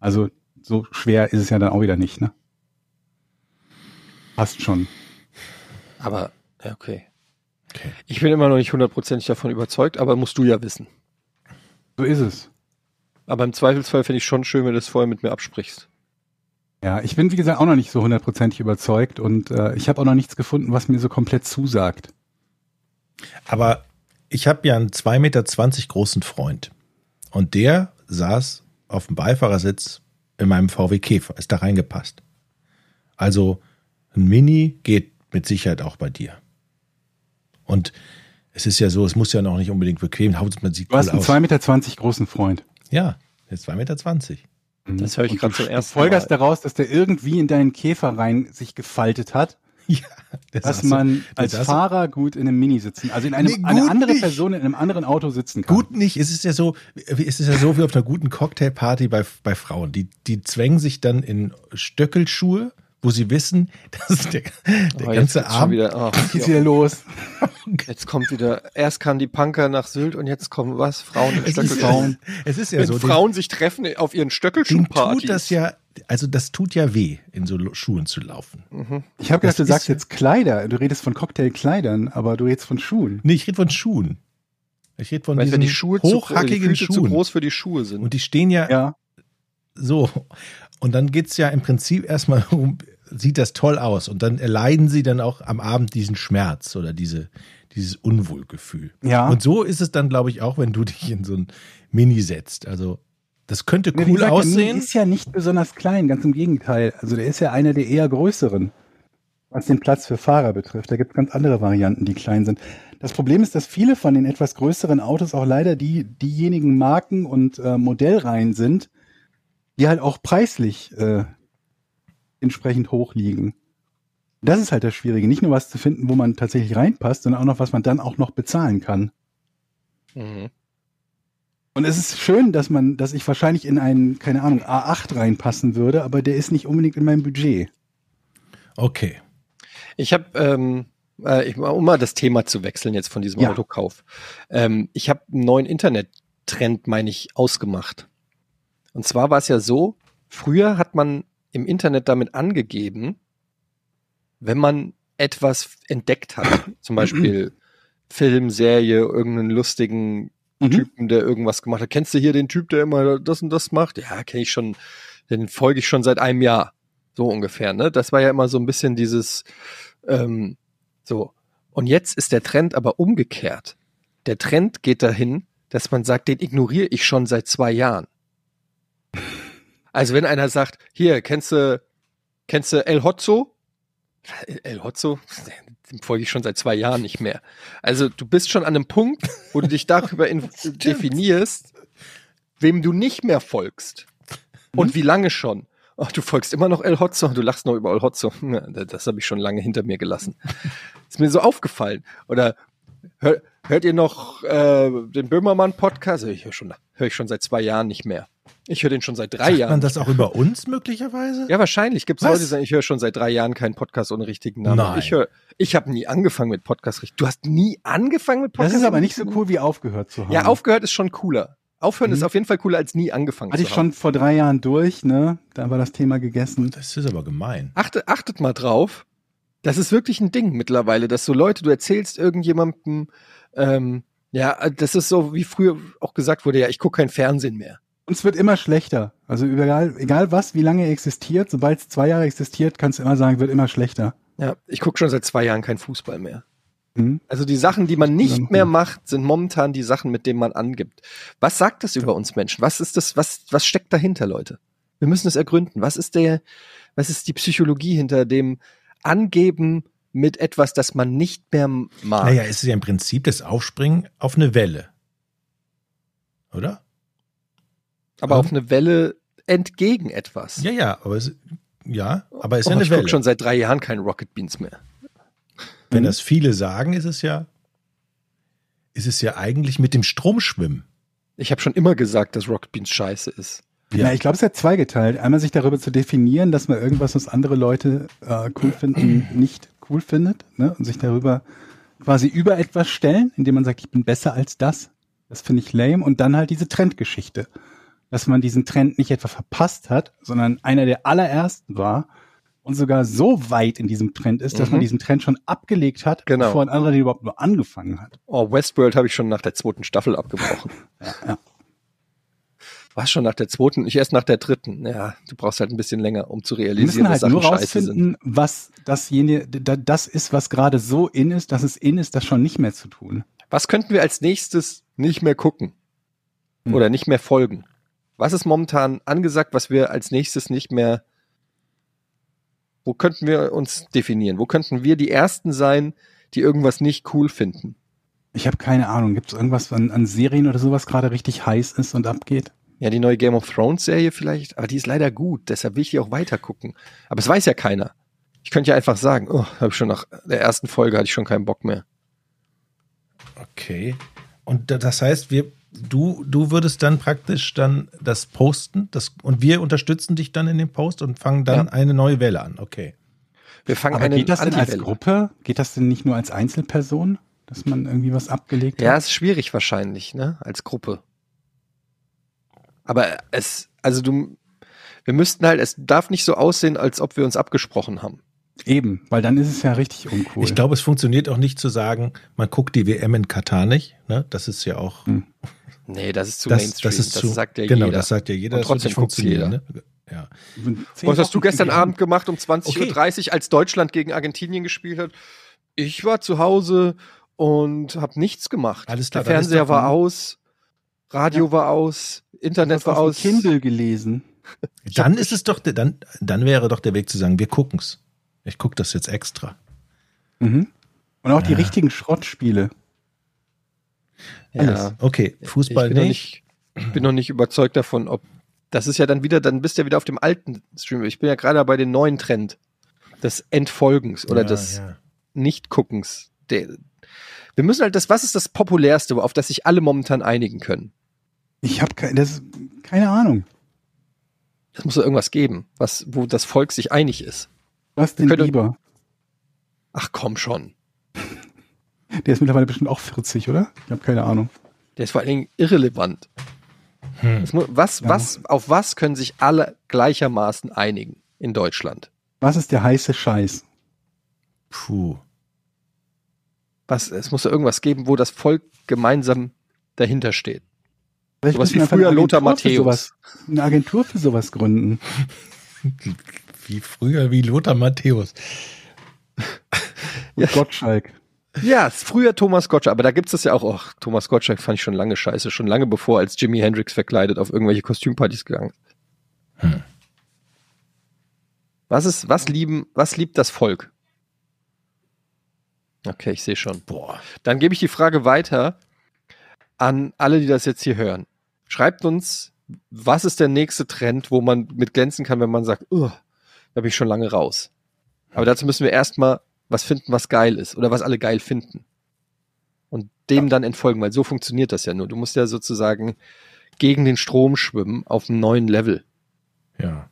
Also so schwer ist es ja dann auch wieder nicht, ne? Passt schon. Aber, ja, okay. Okay. Ich bin immer noch nicht hundertprozentig davon überzeugt, aber musst du ja wissen. So ist es. Aber im Zweifelsfall finde ich schon schön, wenn du es vorher mit mir absprichst. Ja, ich bin wie gesagt auch noch nicht so hundertprozentig überzeugt und äh, ich habe auch noch nichts gefunden, was mir so komplett zusagt. Aber ich habe ja einen 2,20 Meter großen Freund. Und der saß auf dem Beifahrersitz in meinem VW Käfer, ist da reingepasst. Also ein Mini geht mit Sicherheit auch bei dir. Und es ist ja so, es muss ja noch nicht unbedingt bequem, Hauptsache man sieht Du hast cool einen aus. 2,20 Meter großen Freund. Ja, der ist 2,20 Meter. Das höre ich gerade du zum ersten folgerst Mal. daraus, dass der irgendwie in deinen Käfer rein sich gefaltet hat, (laughs) Ja, der dass man der als Fahrer gut in einem Mini sitzen, also in einem, Nee, eine andere nicht. Person in einem anderen Auto sitzen kann. Gut nicht, es ist ja so, es ist ja so wie auf einer guten Cocktailparty bei, bei Frauen. Die, die zwängen sich dann in Stöckelschuhe, wo sie wissen, (laughs) dass der, der Oh, ganze Arm wieder, oh, (laughs) Geht's wieder los. (laughs) jetzt kommt wieder, erst kamen die Punker nach Sylt und jetzt kommen was? Frauen Es ist, Stöckelschuhen. es ist ja Wenn so, den, Frauen sich treffen auf ihren Stöckelschuhpartys. tut das ja, also das tut ja weh, in so Schuhen zu laufen. Ich habe gedacht, du sagst jetzt Kleider. Du redest von Cocktailkleidern, aber du redest von Schuhen. Nee, ich rede von Schuhen. Ich rede von Weil diesen wenn die Schuhe zu, die hochhackigen Füße zu Schuhen. groß für die Schuhe sind. Und die stehen ja, Ja. so. Und dann geht's ja im Prinzip erstmal (laughs) um, sieht das toll aus. Und dann erleiden sie dann auch am Abend diesen Schmerz oder diese, dieses Unwohlgefühl. Ja. Und so ist es dann, glaube ich, auch, wenn du (laughs) dich in so ein Mini setzt. Also, das könnte Ja, cool gesagt, der Mini aussehen. ist ja nicht besonders klein, ganz im Gegenteil. Also der ist ja einer der eher größeren, was den Platz für Fahrer betrifft. Da gibt es ganz andere Varianten, die klein sind. Das Problem ist, dass viele von den etwas größeren Autos auch leider die diejenigen Marken und äh, Modellreihen sind, die halt auch preislich äh, entsprechend hoch liegen. Das ist halt das Schwierige. Nicht nur was zu finden, wo man tatsächlich reinpasst, sondern auch noch, was man dann auch noch bezahlen kann. Mhm. Und es ist schön, dass man, dass ich wahrscheinlich in einen, keine Ahnung, A8 reinpassen würde, aber der ist nicht unbedingt in meinem Budget. Okay. Ich habe, ähm, äh, ich, um mal das Thema zu wechseln jetzt von diesem Ja. Autokauf. Ähm, ich habe einen neuen Internettrend, meine ich, ausgemacht. Und zwar war es ja so, früher hat man im Internet damit angegeben, wenn man etwas entdeckt hat, (clears throat) zum Beispiel Film, Serie, irgendeinen lustigen Mhm. Typen, der irgendwas gemacht hat. Kennst du hier den Typ, der immer das und das macht? Ja, kenne ich schon, den folge ich schon seit einem Jahr. So ungefähr, ne? Das war ja immer so ein bisschen dieses, ähm, so. Und jetzt ist der Trend aber umgekehrt. Der Trend geht dahin, dass man sagt, den ignoriere ich schon seit zwei Jahren. Also wenn einer sagt, hier, kennst du, kennst du El Hotzo? El Hotzo? Dem folge ich schon seit zwei Jahren nicht mehr. Also du bist schon an einem Punkt, wo du dich (laughs) darüber in, definierst, wem du nicht mehr folgst. Und wie lange schon. Ach, du folgst immer noch El Hotzo, du lachst noch über El Hotzo. Ja, das habe ich schon lange hinter mir gelassen. (laughs) Ist mir so aufgefallen. Oder hör, hört ihr noch äh, den Böhmermann-Podcast? Ich höre schon, hör ich schon seit zwei Jahren nicht mehr. Ich höre den schon seit drei Sagt Jahren. man das auch über uns möglicherweise? Ja, wahrscheinlich. Gibt es Was? Leute, die sagen, ich höre schon seit drei Jahren keinen Podcast ohne richtigen Namen. Nein. Ich höre, ich habe nie angefangen mit Podcast. richtig- Du hast nie angefangen mit Podcast? Das ist aber nicht so cool, wie aufgehört zu haben. Ja, aufgehört ist schon cooler. Aufhören ist Mhm. auf jeden Fall cooler, als nie angefangen Hatte zu ich schon vor drei Jahren durch, ne? Da war das Thema gegessen. Das ist aber gemein. Achtet, achtet mal drauf. Das ist wirklich ein Ding mittlerweile, dass so Leute, du erzählst irgendjemandem, ähm, ja, das ist so, wie früher auch gesagt wurde, ja, ich gucke kein Fernsehen mehr. Und es wird immer schlechter. Also egal, egal was, wie lange er existiert, sobald es zwei Jahre existiert, kannst du immer sagen, wird immer schlechter. Ja, ich gucke schon seit zwei Jahren kein Fußball mehr. Hm? Also die Sachen, die man nicht hm. mehr macht, sind momentan die Sachen, mit denen man angibt. Was sagt das über uns Menschen? Was ist das, was, was steckt dahinter, Leute? Wir müssen es ergründen. Was ist der, was ist die Psychologie hinter dem Angeben mit etwas, das man nicht mehr mag? Naja, es ist ja im Prinzip das Aufspringen auf eine Welle. Oder? Aber auf eine Welle entgegen etwas. Ja, ja, aber es, ja, aber es ist oh, ja eine ich Welle. gucke schon seit drei Jahren kein Rocket Beans mehr. Wenn das viele sagen, ist es ja, ist es ja eigentlich mit dem Strom schwimmen. Ich habe schon immer gesagt, dass Rocket Beans scheiße ist. Ja, ich glaube, es ist ja zweigeteilt. Einmal sich darüber zu definieren, dass man irgendwas, was andere Leute äh, cool finden, (clears throat) nicht cool findet ne, und sich darüber quasi über etwas stellen, indem man sagt, ich bin besser als das. Das finde ich lame. Und dann halt diese Trendgeschichte. Dass man diesen Trend nicht etwa verpasst hat, sondern einer der allerersten war und sogar so weit in diesem Trend ist, dass Mhm. man diesen Trend schon abgelegt hat, Genau. bevor ein anderer den überhaupt nur angefangen hat. Oh, Westworld habe ich schon nach der zweiten Staffel abgebrochen. (laughs) ja. Was schon nach der zweiten? Ich erst nach der dritten. Ja, du brauchst halt ein bisschen länger, um zu Wir realisieren, müssen dass halt Sachen nur rausfinden, was dasjenige, da- das ist, was gerade so in ist, dass es in ist, das schon nicht mehr zu tun. Was könnten wir als nächstes nicht mehr gucken? Hm. Oder nicht mehr folgen? Was ist momentan angesagt, was wir als nächstes nicht mehr, wo könnten wir uns definieren? Wo könnten wir die Ersten sein, die irgendwas nicht cool finden? Ich habe keine Ahnung. Gibt es irgendwas an, an Serien oder sowas gerade richtig heiß ist und abgeht? Ja, die neue Game of Thrones Serie vielleicht, aber die ist leider gut, deshalb will ich die auch weiter gucken. Aber es weiß ja keiner. Ich könnte ja einfach sagen, oh, habe ich schon nach der ersten Folge hatte ich schon keinen Bock mehr. Okay. Und da- das heißt, wir, du, du würdest dann praktisch dann das posten, das, und wir unterstützen dich dann in dem Post und fangen dann Ja. eine neue Welle an. Okay. Wir fangen Aber eine geht das denn als. Gruppe? Geht das denn nicht nur als Einzelperson, dass man irgendwie was abgelegt Ja, hat? ist schwierig wahrscheinlich, ne, als Gruppe. Aber es, also du, wir müssten halt, es darf nicht so aussehen, als ob wir uns abgesprochen haben. Eben, weil dann ist es ja richtig uncool. Ich glaube, es funktioniert auch nicht zu sagen, man guckt die WM in Katar nicht. Ne? Das ist ja auch. Hm. Nee, das ist zu das, Mainstream. das ist zu, sagt ja genau, jeder. das sagt ja jeder. Und das trotzdem jeder. Ne? Ja. Was hast du gestern. Abend gemacht um 20.30 Uhr, als Deutschland gegen Argentinien gespielt hat? Ich war zu Hause und habe nichts gemacht. Alles klar, Der Fernseher war aus, Radio war aus, Internet war aus. Kindle gelesen. Dann ist es doch, dann, dann wäre doch der Weg zu sagen, wir gucken's. Ich gucke das jetzt extra. Mhm. Und auch die Ja. richtigen Schrottspiele. Ja. Okay, Fußball ich bin noch nicht. nicht. Ich bin noch nicht überzeugt davon, ob das ist ja dann wieder, dann bist du ja wieder auf dem alten Stream. Ich bin ja gerade bei dem neuen Trend des Entfolgens oder Ja, des ja. Nicht-Guckens. Wir müssen halt das, was ist das populärste, auf das sich alle momentan einigen können? Ich habe keine, das, keine Ahnung. Es muss doch irgendwas geben, was, wo das Volk sich einig ist. Was denn Könnte- lieber? Ach komm schon. (laughs) Der ist mittlerweile bestimmt auch 40, oder? Ich habe keine Ahnung. Der ist vor allen Dingen irrelevant. Hm. Was, Ja. was, auf was können sich alle gleichermaßen einigen in Deutschland? Was ist der heiße Scheiß? Puh. Was, es muss ja irgendwas geben, wo das Volk gemeinsam dahinter steht. Vielleicht Sowas müssen wie früher Lothar Matthäus. Sowas, eine Agentur für sowas gründen. (laughs) Wie früher, wie Lothar Matthäus. Und Gottschalk. Ja, es ist früher Thomas Gottschalk, aber da gibt es ja auch, ach, Thomas Gottschalk fand ich schon lange scheiße, schon lange bevor als Jimi Hendrix verkleidet auf irgendwelche Kostümpartys gegangen ist. Hm. Was ist, was lieben, was liebt das Volk? Okay, ich sehe schon. Boah. Dann gebe ich die Frage weiter an alle, die das jetzt hier hören. Schreibt uns, was ist der nächste Trend, wo man mit glänzen kann, wenn man sagt, "Ugh, da bin ich schon lange raus. Aber dazu müssen wir erstmal was finden, was geil ist oder was alle geil finden. Und dem dann entfolgen, weil so funktioniert das ja nur. Du musst ja sozusagen gegen den Strom schwimmen auf einem neuen Level. Ja.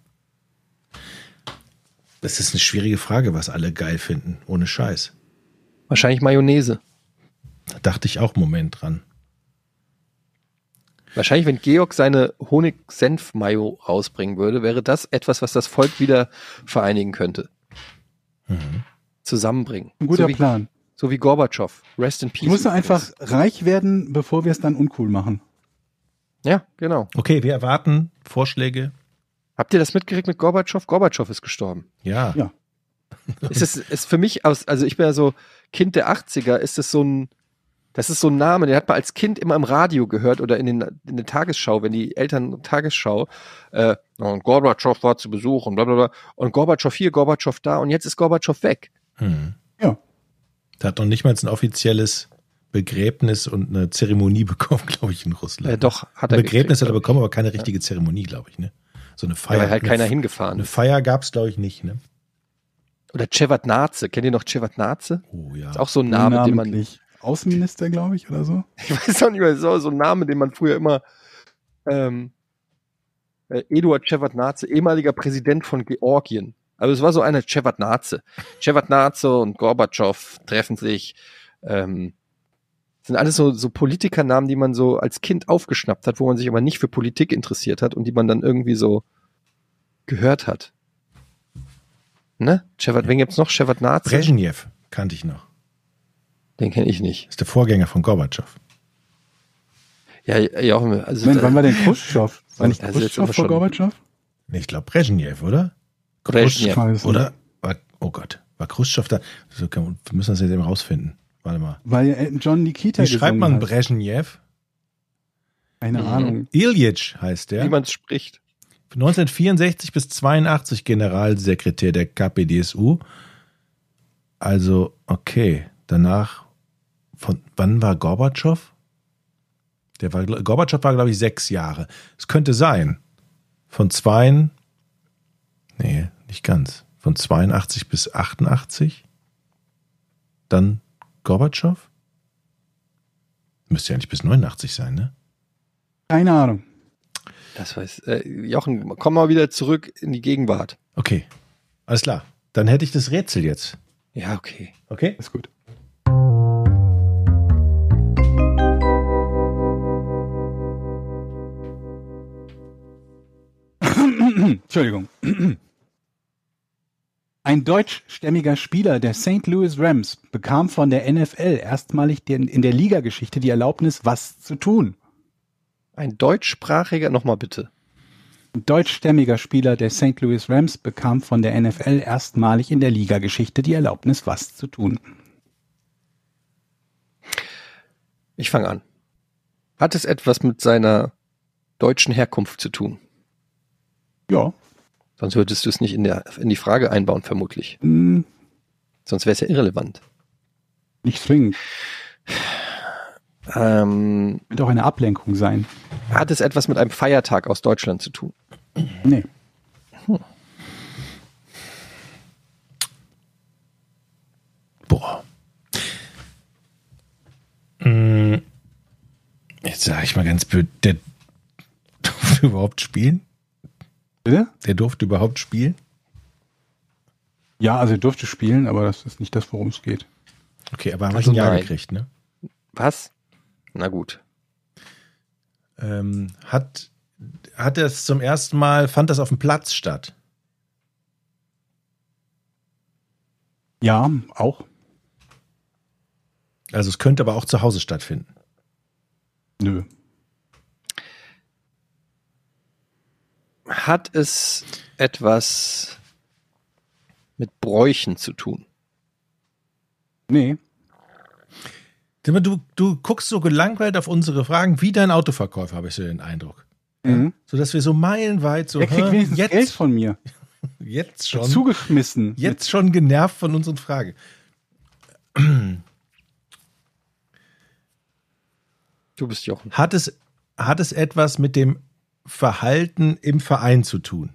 Das ist eine schwierige Frage, was alle geil finden. Ohne Scheiß. Wahrscheinlich Mayonnaise. Da dachte ich auch einen Moment dran. Wahrscheinlich, wenn Georg seine Honig-Senf-Mayo rausbringen würde, wäre das etwas, was das Volk wieder vereinigen könnte. Mhm. Zusammenbringen. Ein guter so wie, Plan. So wie Gorbatschow. Rest in Peace. Ich muss nur übrigens. einfach reich werden, bevor wir es dann uncool machen. Ja, genau. Okay, wir erwarten Vorschläge. Habt ihr das mitgekriegt mit Gorbatschow? Gorbatschow ist gestorben. Ja. Ja. ist es ist für mich aus, also ich bin ja so Kind der 80er, ist es so ein, das ist so ein Name, den hat man als Kind immer im Radio gehört oder in, den, in der Tagesschau, wenn die Eltern Tagesschau, äh, und Gorbatschow war zu Besuch und bla bla bla, und Gorbatschow hier, Gorbatschow da und jetzt ist Gorbatschow weg. Hm. Ja. Der hat noch nicht mal ein offizielles Begräbnis und eine Zeremonie (laughs) bekommen, glaube ich, in Russland. Äh, doch, hat er Ein Begräbnis gekriegt, hat er bekommen, aber keine richtige Zeremonie, glaube ich. Ne? So eine Ja, Feier. weil halt eine, keiner hingefahren Eine. Feier gab es, glaube ich, nicht. Ne? Oder Cevadnaze, kennt ihr noch Cevadnaze? Oh ja. Ist auch so ein Name, den man, Namentlich. Außenminister, glaube ich, oder so. (laughs) ich weiß auch nicht mehr, so, so ein Name, den man früher immer, ähm, äh, Eduard Cevadnaze, ehemaliger Präsident von Georgien. Also es war so eine Shevardnadze. Shevardnadze und Gorbatschow treffen sich. Ähm, sind alles so, so Politikernamen, die man so als Kind aufgeschnappt hat, wo man sich aber nicht für Politik interessiert hat und die man dann irgendwie so gehört hat. Ne? Shevard, wen gibt's noch? Shevardnadze? Brezhnev kannte ich noch. Den kenne ich nicht. ist der Vorgänger von Gorbatschow. Ja, ja, auch, also Moment, wann war denn Khrushchev? (laughs) War nicht Also Khrushchev vor Gorbatschow? Nee, ich glaube Brezhnev, oder? Brezhnev. Oder? War, oh Gott, war Khrushchev da? Wir müssen das jetzt eben rausfinden. Warte mal. Weil Elton John Nikita Wie schreibt man hat. Brezhnev? Keine Mhm. Ahnung. Ilyich heißt der. Wie man es spricht. 1964 bis 82 Generalsekretär der KPDSU. Also, okay. Danach, von wann war Gorbatschow? Der war, Gorbatschow war, glaube ich, sechs Jahre. Es könnte sein. Von zwei, nee, nicht ganz. Von 82 bis 88. Dann Gorbatschow? Müsste ja nicht bis 89 sein, ne? Keine Ahnung. Das weiß, äh, Jochen, komm mal wieder zurück in die Gegenwart. Okay. Alles klar. Dann hätte ich das Rätsel jetzt. Ja, okay. Okay? Ist gut. Entschuldigung. Ein deutschstämmiger Spieler der St. Louis Rams bekam von der NFL erstmalig den, in der Ligageschichte die Erlaubnis, was zu tun. Ein deutschsprachiger, nochmal bitte. Ein deutschstämmiger Spieler der St. Louis Rams bekam von der NFL erstmalig in der Ligageschichte die Erlaubnis, was zu tun. Ich fange an. Hat es etwas mit seiner deutschen Herkunft zu tun? Ja, Sonst würdest du es nicht in, der, in die Frage einbauen, vermutlich. hm, Sonst wäre es ja irrelevant. nicht zwingend. Ähm, Wird auch eine Ablenkung sein. hat es etwas mit einem Feiertag aus Deutschland zu tun? Nee. Boah. Mm, Jetzt sage ich mal ganz blöd, der durfte (laughs) überhaupt spielen? Bitte? Der durfte überhaupt spielen? Ja, also er durfte spielen, aber das ist nicht das, worum es geht. Okay, aber haben Also wir ein Jahr gekriegt, ne? Was? Na gut. Ähm, hat, hat er es zum ersten Mal, fand das auf dem Platz statt? Ja, auch. Also es könnte aber auch zu Hause stattfinden. Nö. Hat es etwas mit Bräuchen zu tun? Nee. Du, du guckst so gelangweilt auf unsere Fragen wie dein Autoverkäufer, habe ich so den Eindruck. Mhm. So dass wir so meilenweit so Er kriegt wenigstens jetzt, Geld von mir. (laughs) jetzt schon Zugeschmissen. jetzt schon genervt von unseren Fragen. Du bist Jochen. Hat es, hat es etwas mit dem Verhalten im Verein zu tun?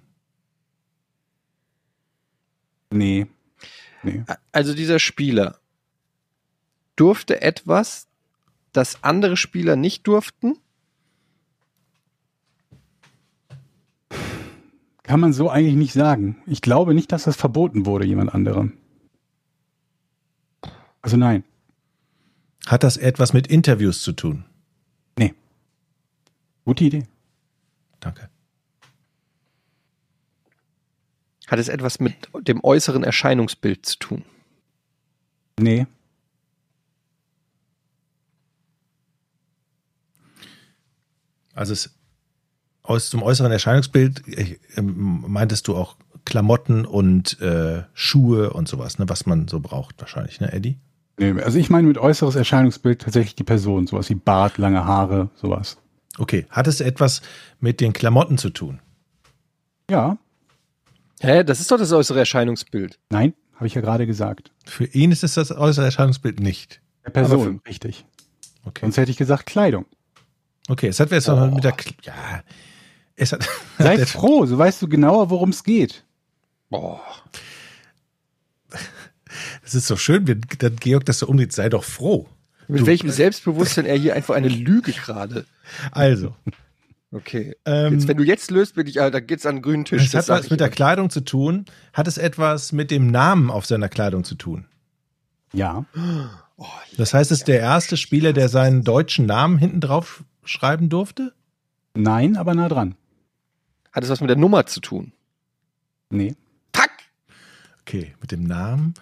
Nee. Nee. Also dieser Spieler durfte etwas, das andere Spieler nicht durften? Kann man so eigentlich nicht sagen. Ich glaube nicht, dass das verboten wurde, jemand anderem. Also nein. Hat das etwas mit Interviews zu tun? Nee. Gute Idee. Danke. Hat es etwas mit dem äußeren Erscheinungsbild zu tun? Nee. Also es aus dem äußeren Erscheinungsbild äh, ähm, meintest du auch Klamotten und äh, Schuhe und sowas, ne, was man so braucht wahrscheinlich, ne, Eddie? nee. Also ich meine mit äußeres Erscheinungsbild tatsächlich die Person. Sowas wie Bart, lange Haare, sowas. Okay, hat es etwas mit den Klamotten zu tun? Ja. Hä, das ist doch das äußere Erscheinungsbild. Nein, habe ich ja gerade gesagt. Für ihn ist es das äußere Erscheinungsbild nicht. Der Person, Aber richtig. Okay. Sonst hätte ich gesagt Kleidung. Okay, es hat jetzt noch mit der Kl ja, es hat (laughs) Sei der- froh, so weißt du genauer, worum es geht. Boah. Das ist so schön, wenn dann Georg das so umgeht, sei doch froh. Mit welchem Selbstbewusstsein er hier einfach eine Lüge gerade. Also, Okay. Ähm, Jetzt, wenn du jetzt löst, bin ich, ah, da geht's an den grünen Tisch. es hat was mit der immer. Kleidung zu tun. Hat es etwas mit dem Namen auf seiner Kleidung zu tun? Ja. Das heißt, es ist der erste Spieler, der seinen deutschen Namen hinten drauf schreiben durfte? Nein, aber nah dran. Hat es was mit der Nummer zu tun? Nee. Tack! Okay, mit dem Namen.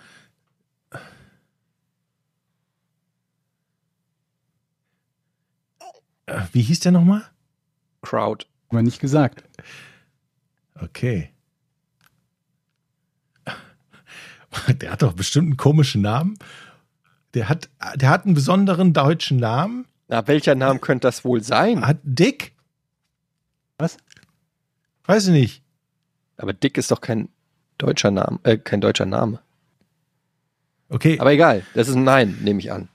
Wie hieß der nochmal? Crowd. Haben wir nicht gesagt. Okay. Der hat doch bestimmt einen komischen Namen. Der hat, der hat einen besonderen deutschen Namen. Na, welcher Name könnte das wohl sein? Hat Dick? Was? Weiß ich nicht. Aber Dick ist doch kein deutscher Name, äh, kein deutscher Name. Okay. Aber egal, das ist ein Nein, nehme ich an.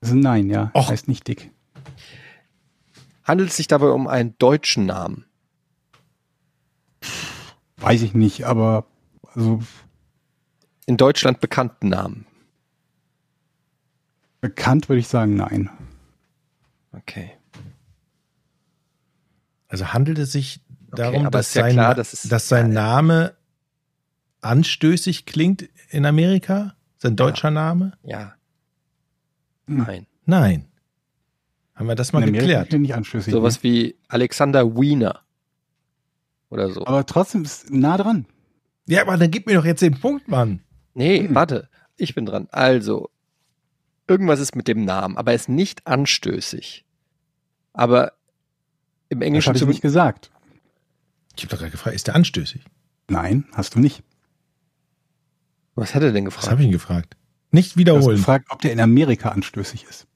Das ist ein Nein, ja. Och. Heißt nicht dick. Handelt es sich dabei um einen deutschen Namen? Weiß ich nicht, aber also In Deutschland bekannten Namen? bekannt würde ich sagen, nein. Okay. Also handelt es sich darum, aber dass, ist ja sein, klar, dass dass sein Name anstößig klingt in Amerika? Sein deutscher Name? Ja. Hm. Nein. Nein. Haben wir das mal In Amerika geklärt? nicht anstößig. Sowas wie Alexander Wiener. Oder so. ne? Aber trotzdem ist nah dran. Ja, aber dann gib mir doch jetzt den Punkt, Mann. Nee, Hm. warte. Ich bin dran. Also, irgendwas ist mit dem Namen, aber er ist nicht anstößig. Aber im Das Englischen habe ich nicht gesagt. Ich habe doch gerade gefragt, ist der anstößig? Nein, hast du nicht. Was hat er denn Was gefragt? habe ich ihn gefragt? Nicht Du hast wiederholen. gefragt, ob der in Amerika anstößig ist.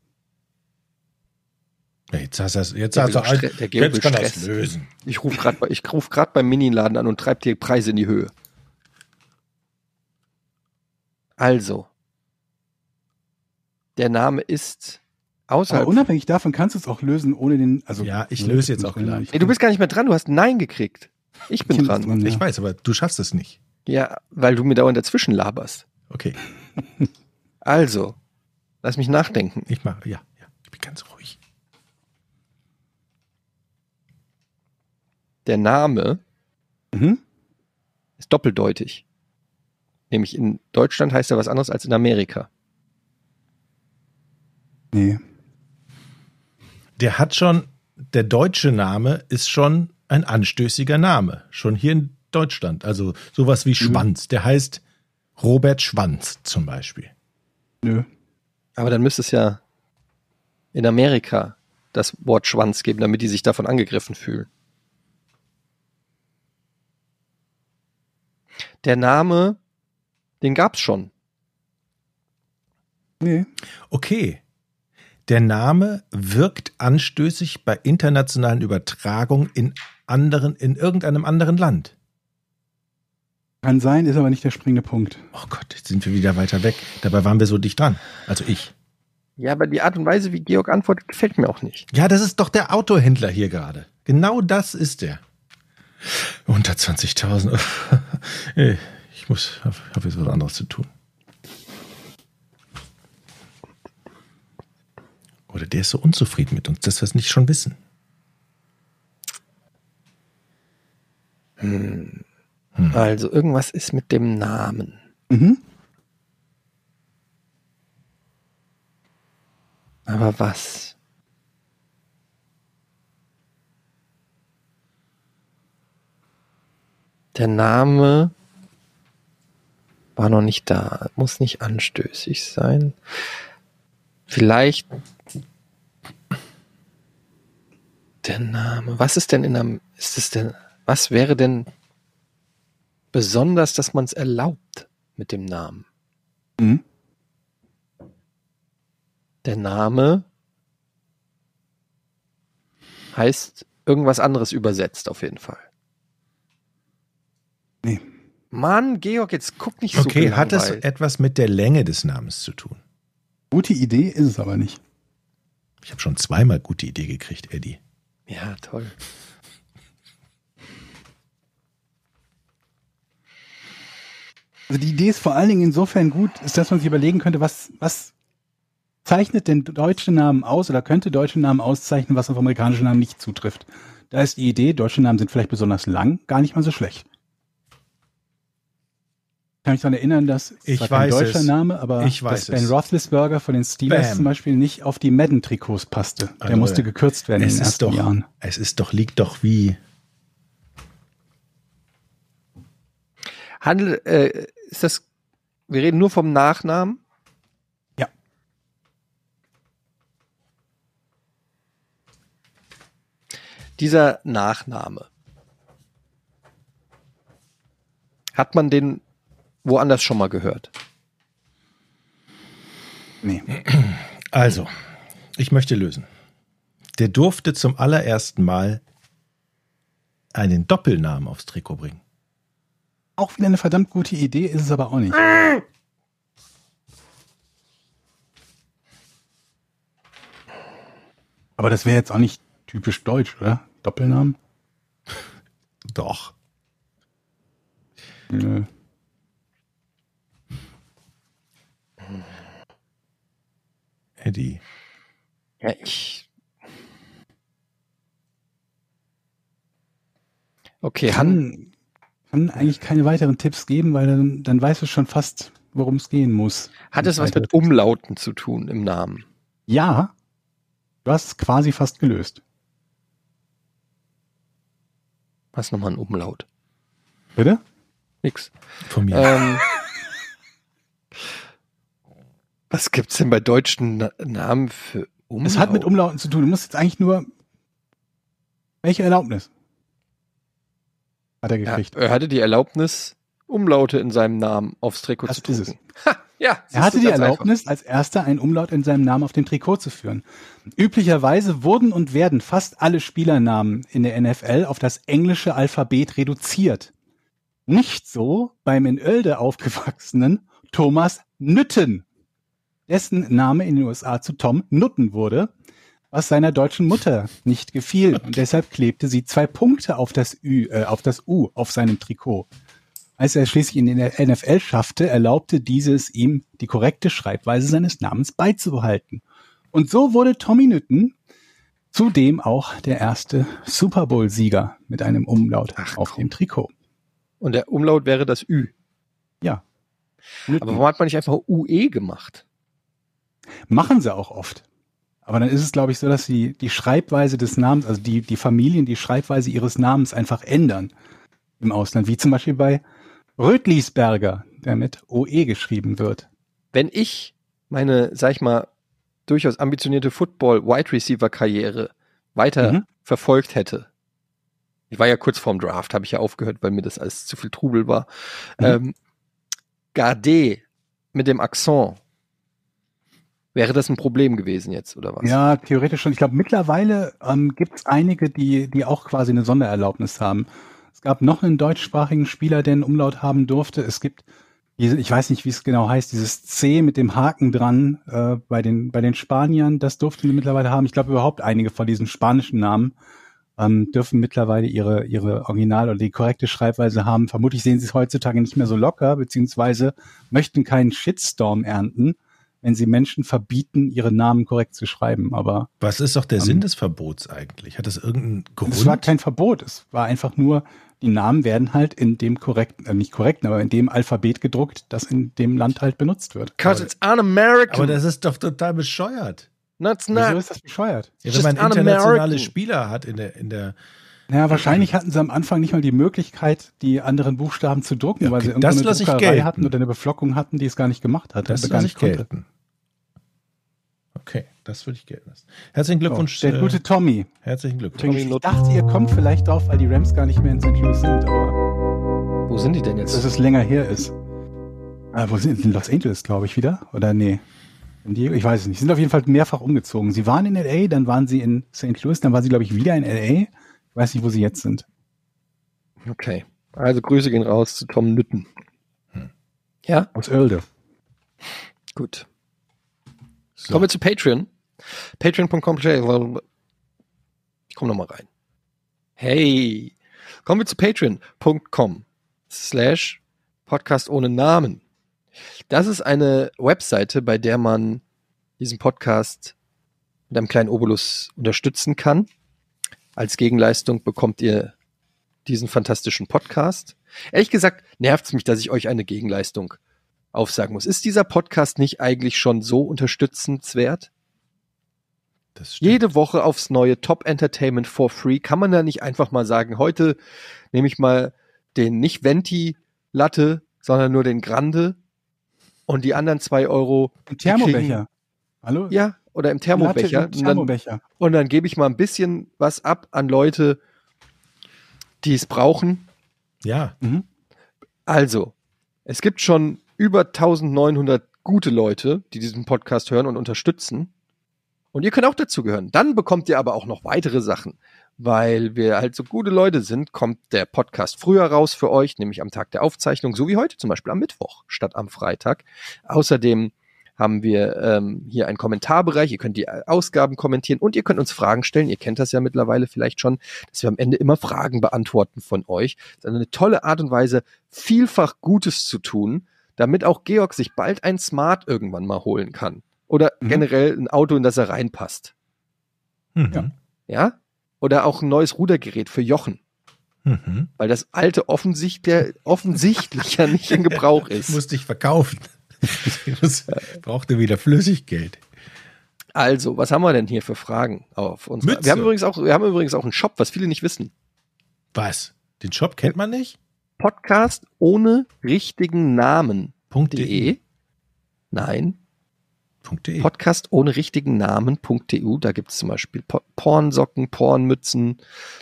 Jetzt hast du das, jetzt Der hast du Stre- der jetzt kann will das Stress. lösen. Ich rufe gerade ruf beim Miniladen an und treibe die Preise in die Höhe. Also, der Name ist außerhalb. Aber unabhängig davon kannst du es auch lösen, ohne den. Also Ja, ich löse jetzt auch gleich. Ey, du bist gar nicht mehr dran, du hast Nein gekriegt. Ich bin dran. ist dran, ja. Ich weiß, aber du schaffst es nicht. Ja, weil du mir dauernd dazwischen laberst. Okay, Also, lass mich nachdenken. ich mache, ja, ja, ich bin ganz ruhig. Der Name Mhm. ist doppeldeutig. Nämlich in Deutschland heißt er was anderes als in Amerika. Nee. Der hat schon, der deutsche Name ist schon ein anstößiger Name. Schon hier in Deutschland. Also sowas wie Schwanz. Der heißt Robert Schwanz zum Beispiel. Nö. Aber dann müsste es ja in Amerika das Wort Schwanz geben, damit die sich davon angegriffen fühlen. Der Name, den gab's schon. Nee. Okay. Der Name wirkt anstößig bei internationalen Übertragungen in anderen, in irgendeinem anderen Land. Kann sein, ist aber nicht der springende Punkt. Oh Gott, jetzt sind wir wieder weiter weg. Dabei waren wir so dicht dran. Also ich. Ja, aber die Art und Weise, wie Georg antwortet, gefällt mir auch nicht. Ja, das ist doch der Autohändler hier gerade. Genau das ist der. Unter 20.000. (laughs) Ich muss, habe hab jetzt was anderes zu tun. Oder der ist so unzufrieden mit uns, dass wir es nicht schon wissen. Also irgendwas ist mit dem Namen. Mhm. Aber was? Der Name war noch nicht da. Muss nicht anstößig sein. Vielleicht der Name. Was ist denn in einem, ist es denn, was wäre denn besonders, dass man es erlaubt mit dem Namen? Mhm. Der Name heißt irgendwas anderes übersetzt auf jeden Fall. Nee. Mann, Georg, jetzt guck nicht so Okay, hat es gelangweilt. etwas mit der Länge des Namens zu tun? Gute Idee ist es aber nicht. Ich habe schon zweimal gute Idee gekriegt, Eddie. Ja, toll. Also die Idee ist vor allen Dingen insofern gut, ist, dass man sich überlegen könnte, was, was zeichnet den deutschen Namen aus oder könnte deutsche Namen auszeichnen, was auf amerikanische Namen nicht zutrifft. Da ist die Idee, deutsche Namen sind vielleicht besonders lang, gar nicht mal so schlecht. Ich kann mich daran erinnern, dass es Ich weiß deutscher es. Name, aber Ich weiß dass Ben es. Roethlisberger von den Steelers Bam. zum Beispiel nicht auf die Madden-Trikots passte. Der Also, musste gekürzt werden in Es den ist ersten doch, Jahren. es ist doch, liegt doch wie. Handel, äh, ist das, wir reden nur vom Nachnamen? Ja. Dieser Nachname. Hat man den woanders schon mal gehört? Nee. (clears throat) Also, ich möchte lösen. Der durfte zum allerersten Mal einen Doppelnamen aufs Trikot bringen. Auch wieder eine verdammt gute Idee, ist es aber auch nicht. Aber das wäre jetzt auch nicht typisch deutsch, oder? Doppelnamen? Doch. Nö. Eddie. Ja, ich. Okay, Kann, kann eigentlich keine weiteren Tipps geben, weil dann, dann weißt du schon fast, worum es gehen muss. hat es was mit Umlauten zu tun im Namen? Ja, du hast es quasi fast gelöst. Was ist nochmal ein Umlaut? Bitte? Nix. Von mir. Ähm, (laughs) was gibt's denn bei deutschen Na Namen für Umlaut? Es hat mit Umlauten zu tun. Du musst jetzt eigentlich nur. Welche Erlaubnis? Hat er ja, gekriegt. er hatte die Erlaubnis, Umlaute in seinem Namen aufs Trikot Das zu. Ha, ja, Er hatte die Erlaubnis, als erster einen Umlaut in seinem Namen auf dem Trikot zu führen. Üblicherweise wurden und werden fast alle Spielernamen in der NFL auf das englische Alphabet reduziert. Nicht so beim in Oelde aufgewachsenen Thomas Nütten, dessen Name in den USA zu Tom Nutten wurde, was seiner deutschen Mutter nicht gefiel und deshalb klebte sie zwei Punkte auf das Ü, äh, auf das U auf seinem Trikot. Als er schließlich in den NFL schaffte, erlaubte dieses ihm, die korrekte Schreibweise seines Namens beizubehalten. Und so wurde Tommy Newton zudem auch der erste Super Bowl-Sieger mit einem Umlaut Ach, auf dem Trikot. Und der Umlaut wäre das Ü. Ja. Aber warum hat man nicht einfach UE gemacht? Machen sie auch oft. Aber dann ist es, glaube ich, so, dass sie die Schreibweise des Namens, also die, die Familien die Schreibweise ihres Namens einfach ändern im Ausland. Wie zum Beispiel bei Rötlisberger, der mit OE geschrieben wird. Wenn ich meine, sag ich mal, durchaus ambitionierte Football-Wide Receiver-Karriere weiter Mhm. verfolgt hätte, ich war ja kurz vorm Draft, habe ich ja aufgehört, weil mir das alles zu viel Trubel war. Mhm. Ähm, Gardet mit dem Akzent, wäre das ein Problem gewesen jetzt, oder was? Ja, theoretisch schon. Ich glaube, mittlerweile ähm, gibt es einige, die, die auch quasi eine Sondererlaubnis haben. Es gab noch einen deutschsprachigen Spieler, der einen Umlaut haben durfte. Es gibt, diese, ich weiß nicht, wie es genau heißt, dieses C mit dem Haken dran äh, bei, den, bei den Spaniern, das durften sie mittlerweile haben. Ich glaube, überhaupt einige von diesen spanischen Namen ähm, dürfen mittlerweile ihre, ihre Original- oder die korrekte Schreibweise haben. Vermutlich sehen sie es heutzutage nicht mehr so locker, beziehungsweise möchten keinen Shitstorm ernten, wenn sie Menschen verbieten, ihre Namen korrekt zu schreiben. Aber Was ist doch der Ähm, Sinn des Verbots eigentlich? Hat das irgendeinen Grund? es war kein Verbot. Es war einfach nur, die Namen werden halt in dem korrekten, äh, nicht korrekten, aber in dem Alphabet gedruckt, das in dem Land halt benutzt wird. Because it's un-American. aber das ist doch total bescheuert. no, it's Wieso not. ist das bescheuert? Ja, wenn man internationale un-American. Spieler hat in der, in der Naja, wahrscheinlich hatten sie am Anfang nicht mal die Möglichkeit, die anderen Buchstaben zu drucken, Ja, weil sie okay, irgendeine Druckerei hatten oder eine Beflockung hatten, die es gar nicht gemacht hat. das lasse ich gelten. Okay, das würde ich gelten lassen. Herzlichen Glückwunsch. So, der äh, gute Tommy. herzlichen Glückwunsch. Tommy Ich dachte, ihr kommt vielleicht drauf, weil die Rams gar nicht mehr in St. Louis sind, aber Wo sind die denn dass jetzt? es länger her ist. Ah, wo sind in Los Angeles, glaube ich, wieder? Oder nee? Diego? Ich weiß es nicht. Sie sind auf jeden Fall mehrfach umgezogen. Sie waren in LA, dann waren sie in St. Louis, dann waren sie, glaube ich, wieder in LA. Ich weiß nicht, wo sie jetzt sind. Okay. Also Grüße gehen raus zu Tom Nütten. Ja, Aus Oelde. gut. So. Kommen wir zu Patreon. Patreon.com. Ich komme nochmal rein. Hey. Kommen wir zu patreon.com slash Podcast ohne Namen. Das ist eine Webseite, bei der man diesen Podcast mit einem kleinen Obolus unterstützen kann. Als Gegenleistung bekommt ihr diesen fantastischen Podcast. Ehrlich gesagt nervt es mich, dass ich euch eine Gegenleistung aufsagen muss. Ist dieser Podcast nicht eigentlich schon so unterstützenswert? Jede Woche aufs neue Top Entertainment for free. Kann man da nicht einfach mal sagen, heute nehme ich mal den nicht Venti Latte, sondern nur den Grande und die anderen zwei Euro. Kriegen- Thermobecher. Hallo? Ja, oder im Thermobecher. Latte im Und dann, Thermobecher. und dann gebe ich mal ein bisschen was ab an Leute, die es brauchen. Ja, Mhm. Also, es gibt schon über 1900 gute Leute, die diesen Podcast hören und unterstützen. Und ihr könnt auch dazu gehören. Dann bekommt ihr aber auch noch weitere Sachen. Weil wir halt so gute Leute sind, kommt der Podcast früher raus für euch, nämlich am Tag der Aufzeichnung, so wie heute zum Beispiel am Mittwoch statt am Freitag. Außerdem haben wir ähm, hier einen Kommentarbereich. Ihr könnt die Ausgaben kommentieren und ihr könnt uns Fragen stellen. Ihr kennt das ja mittlerweile vielleicht schon, dass wir am Ende immer Fragen beantworten von euch. Das ist eine tolle Art und Weise, vielfach Gutes zu tun, damit auch Georg sich bald ein Smart irgendwann mal holen kann. Oder Mhm. generell ein Auto, in das er reinpasst. Mhm. Ja. Ja? Oder auch ein neues Rudergerät für Jochen. Mhm. Weil das alte offensichtlich, offensichtlich ja nicht in Gebrauch (laughs) ist. Musste ich verkaufen. Ich brauchte wieder Flüssiggeld. Also, was haben wir denn hier für Fragen auf uns? Wir haben übrigens auch, wir haben übrigens auch einen Shop, was viele nicht wissen. Was? Den Shop kennt man nicht? Podcast ohne richtigen Namen.de. Nein, Punkt.de. Podcast ohne richtigen Namen.eu. Da gibt es zum Beispiel Po- Pornsocken, Pornmützen,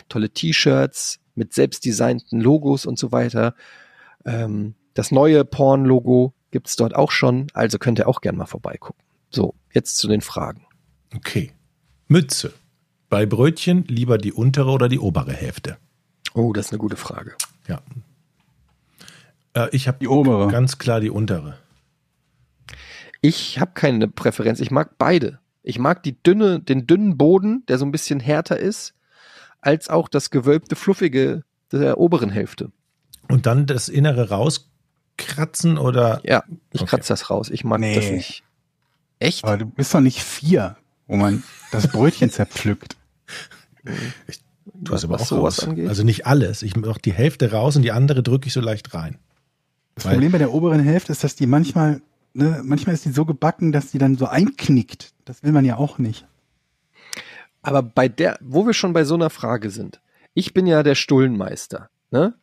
tolle T-Shirts mit selbstdesignten Logos und so weiter. Ähm, das neue Porn-Logo gibt es dort auch schon, also könnt ihr auch gern mal vorbeigucken. So, jetzt zu den Fragen. Okay. Mütze. Bei Brötchen lieber die untere oder die obere Hälfte? Oh, das ist eine gute Frage. Ja. Äh, ich habe Die obere. ganz klar die untere. Ich habe keine Präferenz. Ich mag beide. Ich mag die dünne, den dünnen Boden, der so ein bisschen härter ist, als auch das gewölbte, fluffige der oberen Hälfte. Und dann das Innere rauskratzen oder Ja, ich Okay. kratze das raus. Ich mag Nee. das nicht. Echt? Aber du bist doch nicht vier, wo man das Brötchen (laughs) zerpflückt. tu es aber was auch sowas raus. angeht? Also nicht alles. Ich mache die Hälfte raus und die andere drücke ich so leicht rein. Das Weil- Problem bei der oberen Hälfte ist, dass die manchmal, ne, manchmal ist die so gebacken, dass die dann so einknickt. Das will man ja auch nicht. Aber bei der, wo wir schon bei so einer Frage sind, ich bin ja der Stullenmeister. Ne?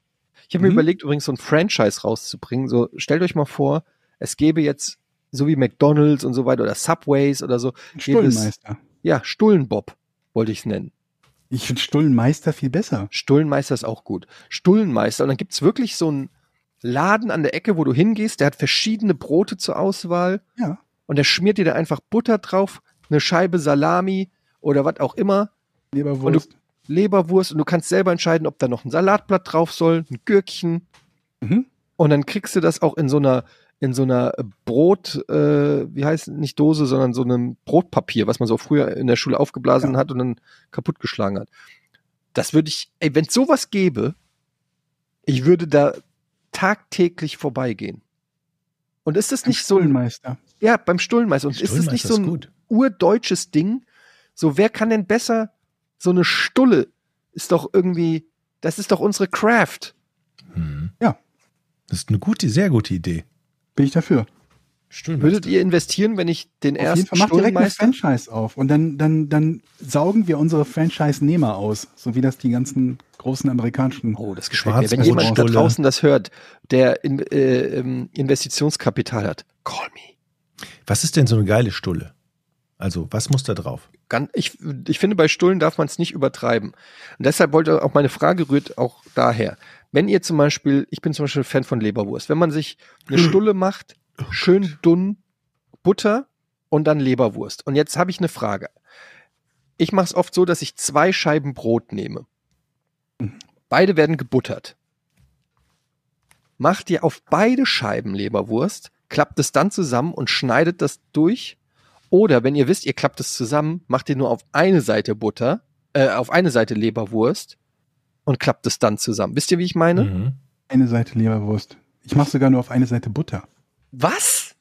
Ich habe mir Mhm. überlegt, übrigens so ein Franchise rauszubringen. So, stellt euch mal vor, es gäbe jetzt so wie McDonalds und so weiter oder Subways oder so. Ein gäbe es- Stullenmeister. Ja, Stullenbob wollte ich es nennen. Ich finde Stullenmeister viel besser. Stullenmeister ist auch gut. Stullenmeister. Und dann gibt's wirklich so einen Laden an der Ecke, wo du hingehst, der hat verschiedene Brote zur Auswahl Ja. und der schmiert dir da einfach Butter drauf, eine Scheibe Salami oder was auch immer, Leberwurst. Leberwurst und du kannst selber entscheiden, ob da noch ein Salatblatt drauf soll, ein Gürkchen Mhm. und dann kriegst du das auch in so einer in so einer Brot, äh, wie heißt nicht Dose, sondern so einem Brotpapier, was man so früher in der Schule aufgeblasen Ja. hat und dann kaputtgeschlagen hat. Das würde ich, ey, wenn es sowas gäbe, ich würde da tagtäglich vorbeigehen. Und ist das Ein nicht so, ein- Stullenmeister. ja, beim Stullenmeister, und ist das nicht Stullenmeister so ein gut. urdeutsches Ding? So, wer kann denn besser so eine Stulle ist doch irgendwie, das ist doch unsere Craft. Hm. Ja. Das ist eine gute, sehr gute Idee. Bin ich dafür. Stullenmeister. Würdet ihr investieren, wenn ich den Auf ersten Fall mach direkt eine Stullenmeister Franchise auf und dann, dann, dann saugen wir unsere Franchise-Nehmer aus, so wie das die ganzen großen amerikanischen. Oh, das gefällt mir. Wenn jemand da draußen das hört, der in, äh, ähm, Investitionskapital hat, call me. Was ist denn so eine geile Stulle? Also, was muss da drauf? Ich, ich finde, bei Stullen darf man es nicht übertreiben. Und deshalb wollte auch meine Frage rührt auch daher. Wenn ihr zum Beispiel, ich bin zum Beispiel Fan von Leberwurst, wenn man sich eine (clears throat) Stulle macht, schön dünn Butter und dann Leberwurst. Und jetzt habe ich eine Frage. Ich mache es oft so, dass ich zwei Scheiben Brot nehme. Beide werden gebuttert. Macht ihr auf beide Scheiben Leberwurst, klappt es dann zusammen und schneidet das durch oder wenn ihr wisst, ihr klappt es zusammen, macht ihr nur auf eine Seite Butter, äh, auf eine Seite Leberwurst und klappt es dann zusammen. Wisst ihr, wie ich meine? Mhm. Eine Seite Leberwurst. Ich mache sogar nur auf eine Seite Butter. Was?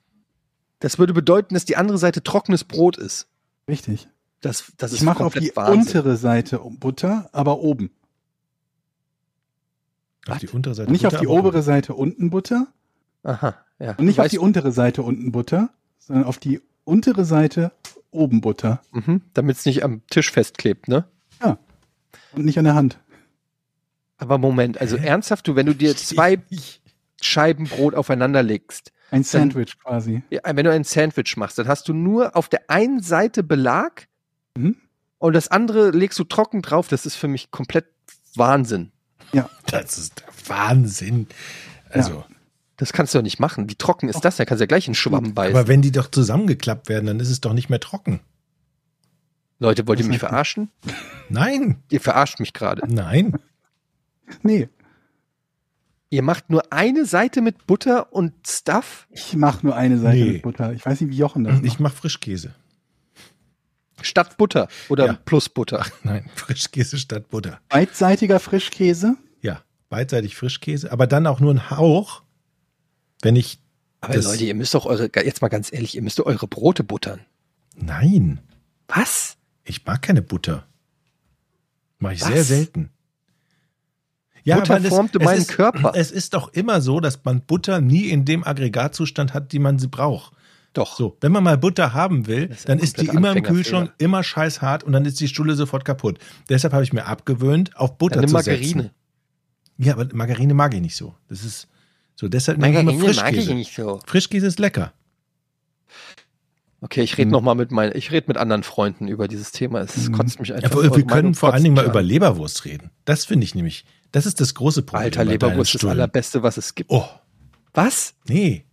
Das würde bedeuten, dass die andere Seite trockenes Brot ist. Richtig. Das, das Ich ist mache auf die Wahnsinn. untere Seite Butter, aber oben. Auf die untere Seite. Nicht Butter, auf die obere Seite unten Butter Aha, ja. und nicht Du auf die untere Seite unten Butter, sondern auf die untere Seite oben Butter. Mhm, Damit es nicht am Tisch festklebt, ne? Und nicht an der Hand. Aber Moment, also ernsthaft, du, wenn du dir zwei (laughs) Scheiben Brot aufeinander legst, Ein Sandwich quasi. ja, wenn du ein Sandwich machst, dann hast du nur auf der einen Seite Belag Mhm. und das andere legst du trocken drauf. Das ist für mich komplett Wahnsinn. Das ist der Wahnsinn. Also, Das kannst du doch nicht machen. Wie trocken ist das? Da kannst du ja gleich einen Schwamm beißen. aber wenn die doch zusammengeklappt werden, dann ist es doch nicht mehr trocken. Leute, wollt ihr mich verarschen? Nein, Ihr verarscht mich gerade. nein. Nee, Ihr macht nur eine Seite mit Butter und Stuff ich mache nur eine Seite Nee. mit Butter. Ich weiß nicht, wie Jochen das Ich macht. mache Frischkäse. Statt Butter oder Ja. plus Butter. Nein, (laughs) Frischkäse statt Butter. Beidseitiger Frischkäse. Ja, beidseitig Frischkäse, aber dann auch nur ein Hauch, wenn ich. Aber das- Leute, ihr müsst doch eure, jetzt mal ganz ehrlich, ihr müsst doch eure Brote buttern. Nein, Was? ich mag keine Butter. Mache ich Was? sehr selten. Butter weil formte es meinen ist, Körper. Es ist doch immer so, dass man Butter nie in dem Aggregatzustand hat, die man sie braucht. Doch. So, wenn man mal Butter haben will, ist dann ist die immer im. Kühlschrank, immer scheiß hart und dann ist die Stulle sofort kaputt. Deshalb habe ich mir abgewöhnt, auf Butter zu Margarine. setzen. Ja, aber Margarine mag ich nicht so. Das ist so, deshalb nehme ich immer Frischkäse. nicht so. Frischkäse ist lecker. Okay, ich rede Hm. noch mal mit meinen, ich rede mit anderen Freunden über dieses Thema. Es Hm. kotzt mich Ja, einfach. aber wir eure können vor allen Dingen mal mich über an. Leberwurst reden. Das finde ich nämlich, das ist das große Problem. Alter, Leberwurst ist das allerbeste, was es gibt. Oh, Was? nee.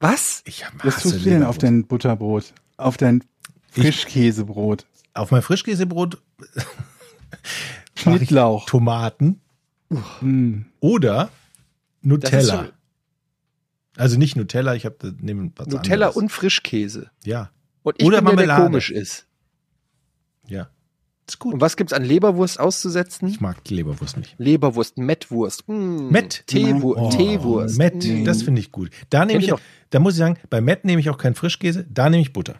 Was? Ich hasse Was tust du denn auf dein Butterbrot? Auf dein Frischkäsebrot? Auf mein Frischkäsebrot (laughs) ich Schnittlauch. Tomaten Hm. oder Nutella. Also nicht Nutella, ich habe nehme was Nutella anderes. und Frischkäse. ja, Und ich Oder bin der, der Marmelade. komisch ist. ja. Ist gut. Und was gibt's an Leberwurst auszusetzen? Ich mag die Leberwurst nicht. Leberwurst, Mettwurst. Mm, Mett? Teewu Oh, Teewurst. Mett, Mm. das finde ich gut. Da nehme ich, noch- da muss ich sagen, bei Mett nehme ich auch keinen Frischkäse, da nehme ich Butter.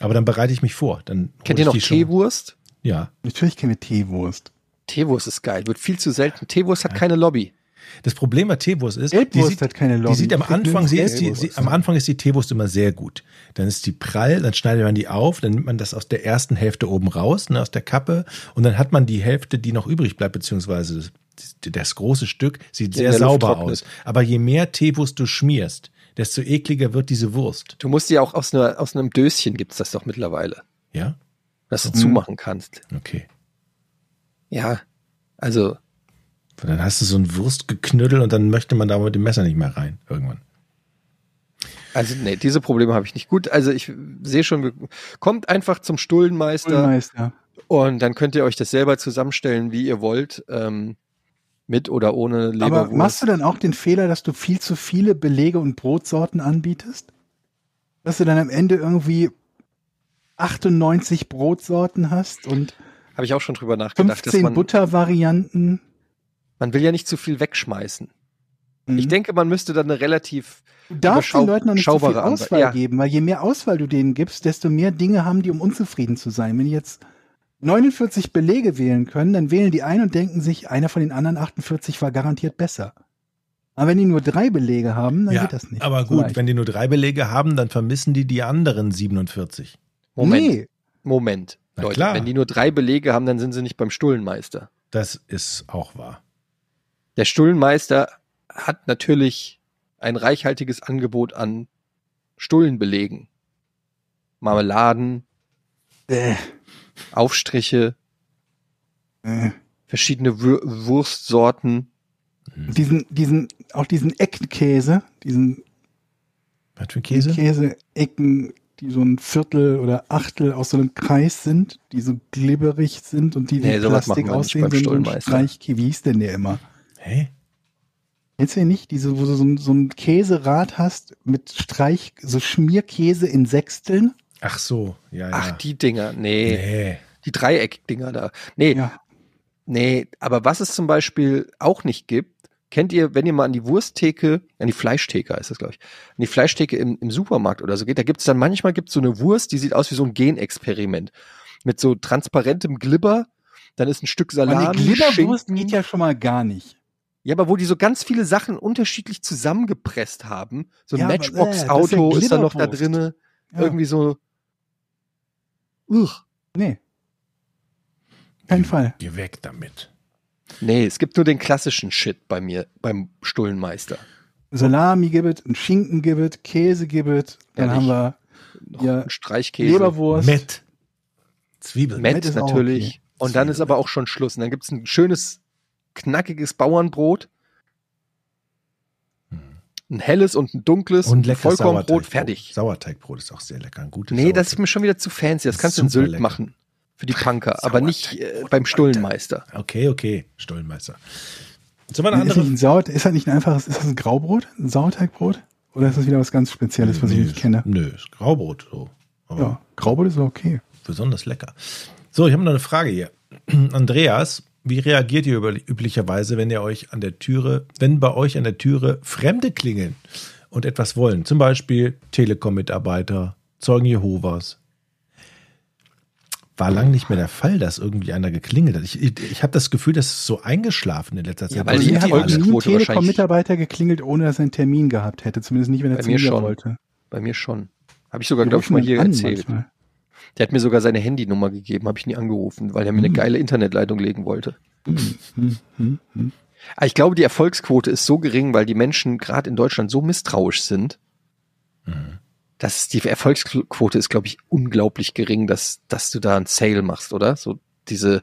Aber dann bereite ich mich vor. Dann Kennt ich ihr noch Teewurst? Ja. Natürlich keine Teewurst. Teewurst ist geil. Wird viel zu selten. Teewurst hat keine Lobby. Das Problem bei Teewurst ist, die Gelbwurst sieht, hat keine Lobby. die sieht am Ich Anfang, sie ist die, sie, am Anfang ist die Teewurst immer sehr gut. Dann ist die prall, dann schneidet man die auf, dann nimmt man das aus der ersten Hälfte oben raus, ne, aus der Kappe, und dann hat man die Hälfte, die noch übrig bleibt, beziehungsweise das, das große Stück sieht Die sehr sauber trocknet. aus. Aber je mehr Teewurst du schmierst, desto ekliger wird diese Wurst. Du musst die auch aus, einer, aus einem Döschen gibt's das doch mittlerweile. Ja? Dass du Mhm. zumachen kannst. Okay. Ja. Also, Dann hast du so ein Wurstgeknüttel und dann möchte man da mit dem Messer nicht mehr rein, irgendwann. also nee, diese Probleme habe ich nicht. Gut, also ich sehe schon, kommt einfach zum Stullenmeister Schulmeister. und dann könnt ihr euch das selber zusammenstellen, wie ihr wollt. Ähm, mit oder ohne Leberwurst. Aber machst du dann auch den Fehler, dass du viel zu viele Belege und Brotsorten anbietest? Dass du dann am Ende irgendwie 98 Brotsorten hast und Habe ich auch schon drüber nachgedacht, dass 15 man, Buttervarianten. Man will ja nicht zu viel wegschmeißen. Mhm. Ich denke, man müsste dann eine relativ Du darfst den Leuten noch nicht so viel Auswahl ja. geben, weil je mehr Auswahl du denen gibst, desto mehr Dinge haben die, um unzufrieden zu sein. Wenn die jetzt 49 Belege wählen können, dann wählen die ein und denken sich, einer von den anderen 48 war garantiert besser. Aber wenn die nur drei Belege haben, dann ja, geht das nicht. aber So gut, leicht. wenn die nur drei Belege haben, dann vermissen die die anderen 47. Moment, Nee, Moment. Na Leute, klar. wenn die nur drei Belege haben, dann sind sie nicht beim Stullenmeister. Das ist auch wahr. Der Stullenmeister hat natürlich ein reichhaltiges Angebot an Stullenbelegen. Marmeladen, äh, Aufstriche, äh. verschiedene Wür Wurstsorten. diesen, diesen, auch diesen Eckenkäse, diesen Was für ein Käse? Käse-Ecken, die so ein Viertel oder Achtel aus so einem Kreis sind, die so glibberig sind und die wie Nee, sowas Plastik aussehen, sind so ein Stullenmeister. Streichkäse. Wie hieß denn der immer? Hä? Kennst du den nicht? Diese, wo du so ein, so ein Käserad hast mit Streich, so Schmierkäse in Sechsteln? Ach so, ja, ja. Ach, die Dinger. Nee, nee. die Dreieckdinger da. Nee, Ja. nee, aber was es zum Beispiel auch nicht gibt, Kennt ihr, wenn ihr mal an die Wursttheke, an die Fleischtheke ist das, glaube ich, an die Fleischtheke im, im Supermarkt oder so geht, da gibt's dann manchmal gibt's so eine Wurst, die sieht aus wie so ein Genexperiment. Mit so transparentem Glibber, dann ist ein Stück Aber Salami, eine Glibberwurst geht ja schon mal gar nicht. Ja, aber wo die so ganz viele Sachen unterschiedlich zusammengepresst haben. So ein Ja, aber, äh, Matchbox-Auto ist ist da noch da drinne. Ja. Irgendwie so. Uch. Nee. Kein Fall. Geh weg damit. Nee, es gibt nur den klassischen Shit bei mir, beim Stullenmeister. Salami gibt es, ein Schinken gibt es, Käse gibt es, dann Ehrlich? haben wir Noch Ja, ein Streichkäse. Leberwurst. Met. Zwiebeln. Met, Met ist auch natürlich. okay. Und dann ist aber auch schon Schluss. Und dann gibt's ein schönes, knackiges Bauernbrot. Ein helles und ein dunkles Und lecker Vollkornbrot, Sauerteigbrot. fertig. Sauerteigbrot ist auch sehr lecker. Ein gutes Nee, das ist mir schon wieder zu fancy. Das kannst du in Sylt lecker. machen. Für die Punker. Aber nicht äh, beim. Stullenmeister. Okay, okay. Eine Ist, andere nicht ein Sauer, ist das nicht ein einfaches, ist das ein Graubrot? Ein Sauerteigbrot? Oder ist das wieder was ganz Spezielles, was ich Nö, nicht kenne? Nö, ist Graubrot so. Aber Ja, Graubrot ist okay. besonders lecker. So, ich habe noch eine Frage hier. (clears throat) Andreas, wie reagiert ihr über, üblicherweise, wenn ihr euch an der Türe, wenn bei euch an der Türe Fremde klingeln und etwas wollen? Zum Beispiel Telekom-Mitarbeiter, Zeugen Jehovas. War lang nicht mehr der Fall, dass irgendwie einer geklingelt hat. Ich, ich, ich habe das Gefühl, das ist so eingeschlafen in letzter Zeit. Ja, weil Also nie ein wahrscheinlich- Telekom-Mitarbeiter geklingelt, ohne dass er einen Termin gehabt hätte. Zumindest nicht, wenn er zu mir mir schon. wollte. Bei mir schon. Habe ich sogar, glaube ich, mal hier erzählt. manchmal. Der hat mir sogar seine Handynummer gegeben, habe ich nie angerufen, weil er mir eine Hm. geile Internetleitung legen wollte. Hm, hm, hm. Aber ich glaube, die Erfolgsquote ist so gering, weil die Menschen gerade in Deutschland so misstrauisch sind, Mhm. dass die Erfolgsquote ist, glaube ich, unglaublich gering, dass, dass du da einen Sale machst, oder? So diese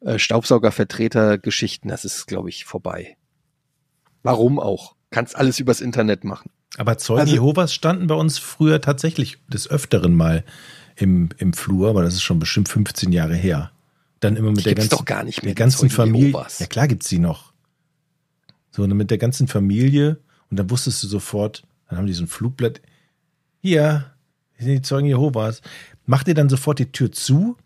äh, Staubsaugervertreter-Geschichten, das ist, glaube ich, vorbei. Warum auch? Kannst alles übers Internet machen. Aber Zeugen Also- Jehovas standen bei uns früher tatsächlich des Öfteren mal im, im Flur, aber das ist schon bestimmt 15 Jahre her. Dann immer mit Die der ganzen, doch gar nicht mehr, der ganzen Familie. Ja klar gibt's die noch. So, mit der ganzen Familie und dann wusstest du sofort, dann haben die so ein Flugblatt. Hier, sind die Zeugen Jehovas. Macht ihr dann sofort die Tür zu?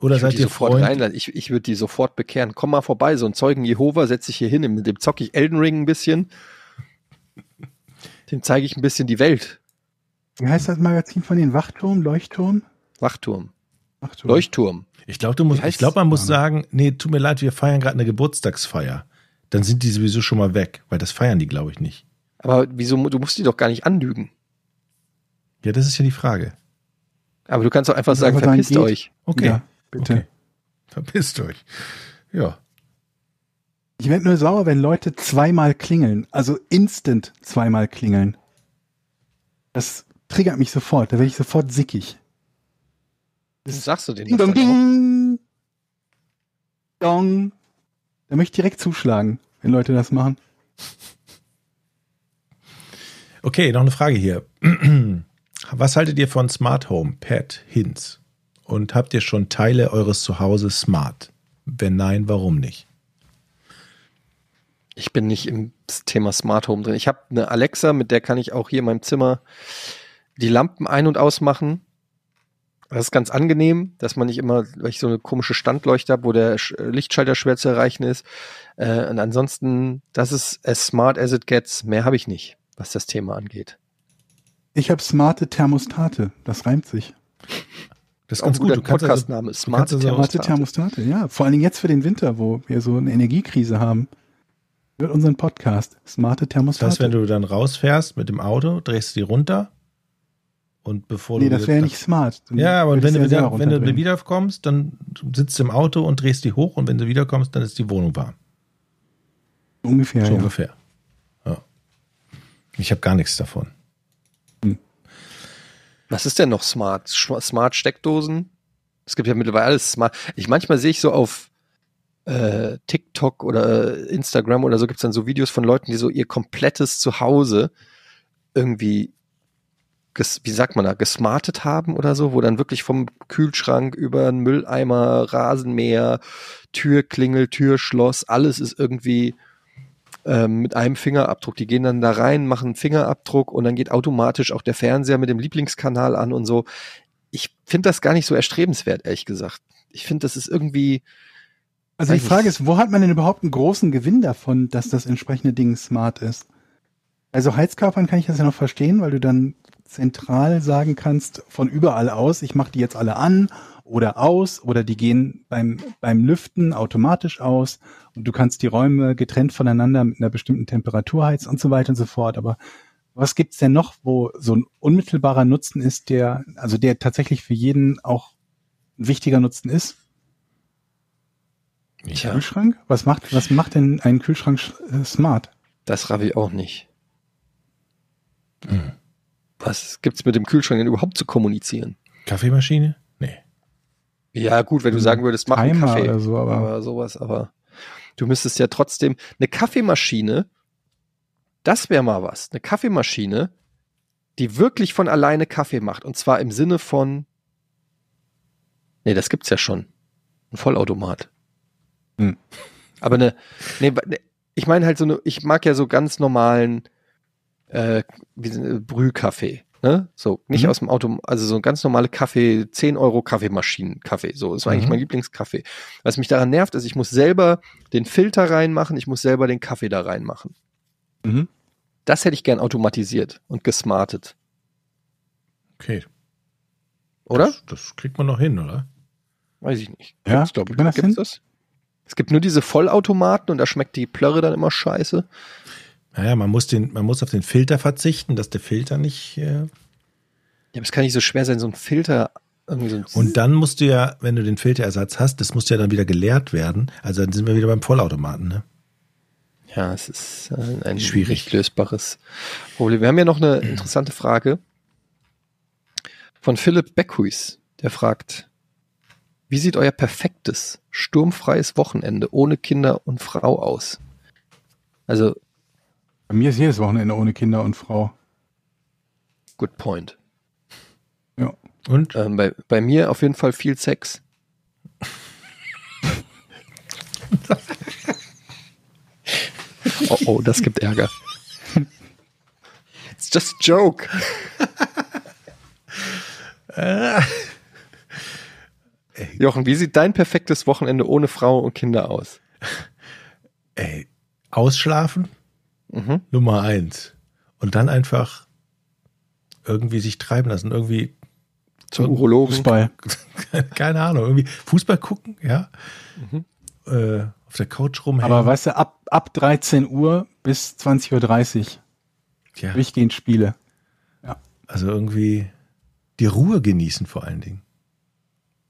Oder Ich seid ihr sofort Freund? reinlassen. Ich, ich würde die sofort bekehren. Komm mal vorbei, so ein Zeugen Jehova setze ich hier hin, mit dem zocke ich Elden Ring ein bisschen. Dem zeige ich ein bisschen die Welt. Wie heißt das Magazin von den Wachturm? Leuchtturm? Wachturm. Wachturm. Leuchtturm. Ich glaube, glaube, man muss sagen, nee, tut mir leid, wir feiern gerade eine Geburtstagsfeier. Dann sind die sowieso schon mal weg, weil das feiern die, glaube ich, nicht. Aber wieso, du musst die doch gar nicht anlügen. Ja, das ist ja die Frage. Aber du kannst doch einfach sagen, einfach sagen, verpisst geht. euch. Okay. Ja, bitte. Okay. Verpisst euch. Ja. Ich werde nur sauer, wenn Leute zweimal klingeln. Also instant zweimal klingeln. Das triggert mich sofort. Da werde ich sofort sickig. Das sagst du denen Ding, ding. Dong. Da möchte ich direkt zuschlagen, wenn Leute das machen. Okay, noch eine Frage hier. (clears throat) Was haltet ihr von Smart Home, Pet, Hints? Und habt ihr schon Teile eures Zuhauses smart? Wenn nein, warum nicht? Ich bin nicht im Thema Smart Home drin. Ich habe eine Alexa, mit der kann ich auch hier in meinem Zimmer die Lampen ein- und ausmachen. Das ist ganz angenehm, dass man nicht immer, weil ich so eine komische Standleuchte habe, wo der Sch- Lichtschalter schwer zu erreichen ist. Äh, und ansonsten, das ist as smart as it gets. Mehr habe ich nicht, was das Thema angeht. Ich habe smarte Thermostate. Das reimt sich. Das ist ganz gut. kannst also, Podcastname. Also- Smarte Thermostate. Thermostate, ja. Vor allen Dingen jetzt für den Winter, wo wir so eine Energiekrise haben. Wird unseren Podcast. Smarte das Thermostate. heißt, wenn du dann rausfährst mit dem Auto, drehst du die runter und bevor nee, du das wäre nicht smart. Dann Ja, aber wenn du, ja wieder, wenn du wiederkommst, dann sitzt du im Auto und drehst die hoch und wenn du wiederkommst, dann ist die Wohnung warm. Ungefähr, so ja. ungefähr. Ja. Ich habe gar nichts davon. Was ist denn noch smart? Smart Steckdosen? Es gibt ja mittlerweile alles smart. Ich manchmal sehe ich so auf äh, TikTok oder äh, Instagram oder so gibt's dann so Videos von Leuten, die so ihr komplettes Zuhause irgendwie wie sagt man da, gesmartet haben oder so, wo dann wirklich vom Kühlschrank über einen Mülleimer, Rasenmäher, Türklingel, Türschloss, alles ist irgendwie ähm, mit einem Fingerabdruck. Die gehen dann da rein, machen einen Fingerabdruck und dann geht automatisch auch der Fernseher mit dem Lieblingskanal an und so. Ich finde das gar nicht so erstrebenswert, ehrlich gesagt. Ich finde, das ist irgendwie, Also die Frage ist, wo hat man denn überhaupt einen großen Gewinn davon, dass das entsprechende Ding smart ist? Also Heizkörpern kann ich das ja noch verstehen, weil du dann zentral sagen kannst, von überall aus, ich mache die jetzt alle an oder aus oder die gehen beim, beim Lüften automatisch aus und du kannst die Räume getrennt voneinander mit einer bestimmten Temperatur heizen und so weiter und so fort. Aber was gibt's denn noch, wo so ein unmittelbarer Nutzen ist, der, also der tatsächlich für jeden auch ein wichtiger Nutzen ist? Ja. Kühlschrank? Was macht, was macht denn ein Kühlschrank äh, smart? Das raff ich auch nicht. Hm. Was gibt's mit dem Kühlschrank denn überhaupt zu kommunizieren? Kaffeemaschine? Nee. Ja, gut, wenn du sagen würdest, mach einen Kaffee oder so, aber- aber sowas, aber du müsstest ja trotzdem eine Kaffeemaschine, das wäre mal was, eine Kaffeemaschine, die wirklich von alleine Kaffee macht und zwar im Sinne von Nee, das gibt's ja schon. Ein Vollautomat. Hm. Aber eine nee, ne, ich meine halt so eine ich mag ja so ganz normalen äh, eine Brühkaffee. Ne? So, nicht Mhm. aus dem Auto, also so ein ganz normale Kaffee, 10 Euro Kaffeemaschinen, Kaffee. So, das war eigentlich Mhm. mein Lieblingskaffee. Was mich daran nervt, ist, ich muss selber den Filter reinmachen, ich muss selber den Kaffee da reinmachen. Mhm. Das hätte ich gern automatisiert und gesmartet, Okay. oder? Das, das kriegt man noch hin, oder? Weiß ich nicht. Ja, Gibt's, glaub kriegt man das Gibt's hin? das? Es gibt nur diese Vollautomaten und da schmeckt die Plörre dann immer scheiße. Naja, man muss, den, man muss auf den Filter verzichten, dass der Filter nicht. Äh, Ja, aber es kann nicht so schwer sein, so ein Filter irgendwie so ein und dann musst du ja, wenn du den Filterersatz hast, das muss ja dann wieder geleert werden. Also dann sind wir wieder beim Vollautomaten, ne? Ja, es ist äh, ein Schwierig. lösbares Problem. Wir haben ja noch eine (clears throat) interessante Frage von Philipp Beckhuis. Der fragt, wie sieht euer perfektes, sturmfreies Wochenende ohne Kinder und Frau aus? Also, Bei mir ist jedes Wochenende ohne Kinder und Frau. good point. Ja. Und? Ähm, bei, bei mir auf jeden Fall viel Sex. oh, oh, das gibt Ärger. It's just a joke. Jochen, wie sieht dein perfektes Wochenende ohne Frau und Kinder aus? Ey, ausschlafen, Mhm. Nummer eins. Und dann einfach irgendwie sich treiben lassen, irgendwie Zum Urologen. Fußball. (laughs) keine Ahnung, irgendwie Fußball gucken, ja. Mhm. Äh, auf der Couch rumhängen. Aber weißt du, ab, ab 13 Uhr bis 20.30 Uhr ja, durchgehend Spiele. also irgendwie die Ruhe genießen vor allen Dingen.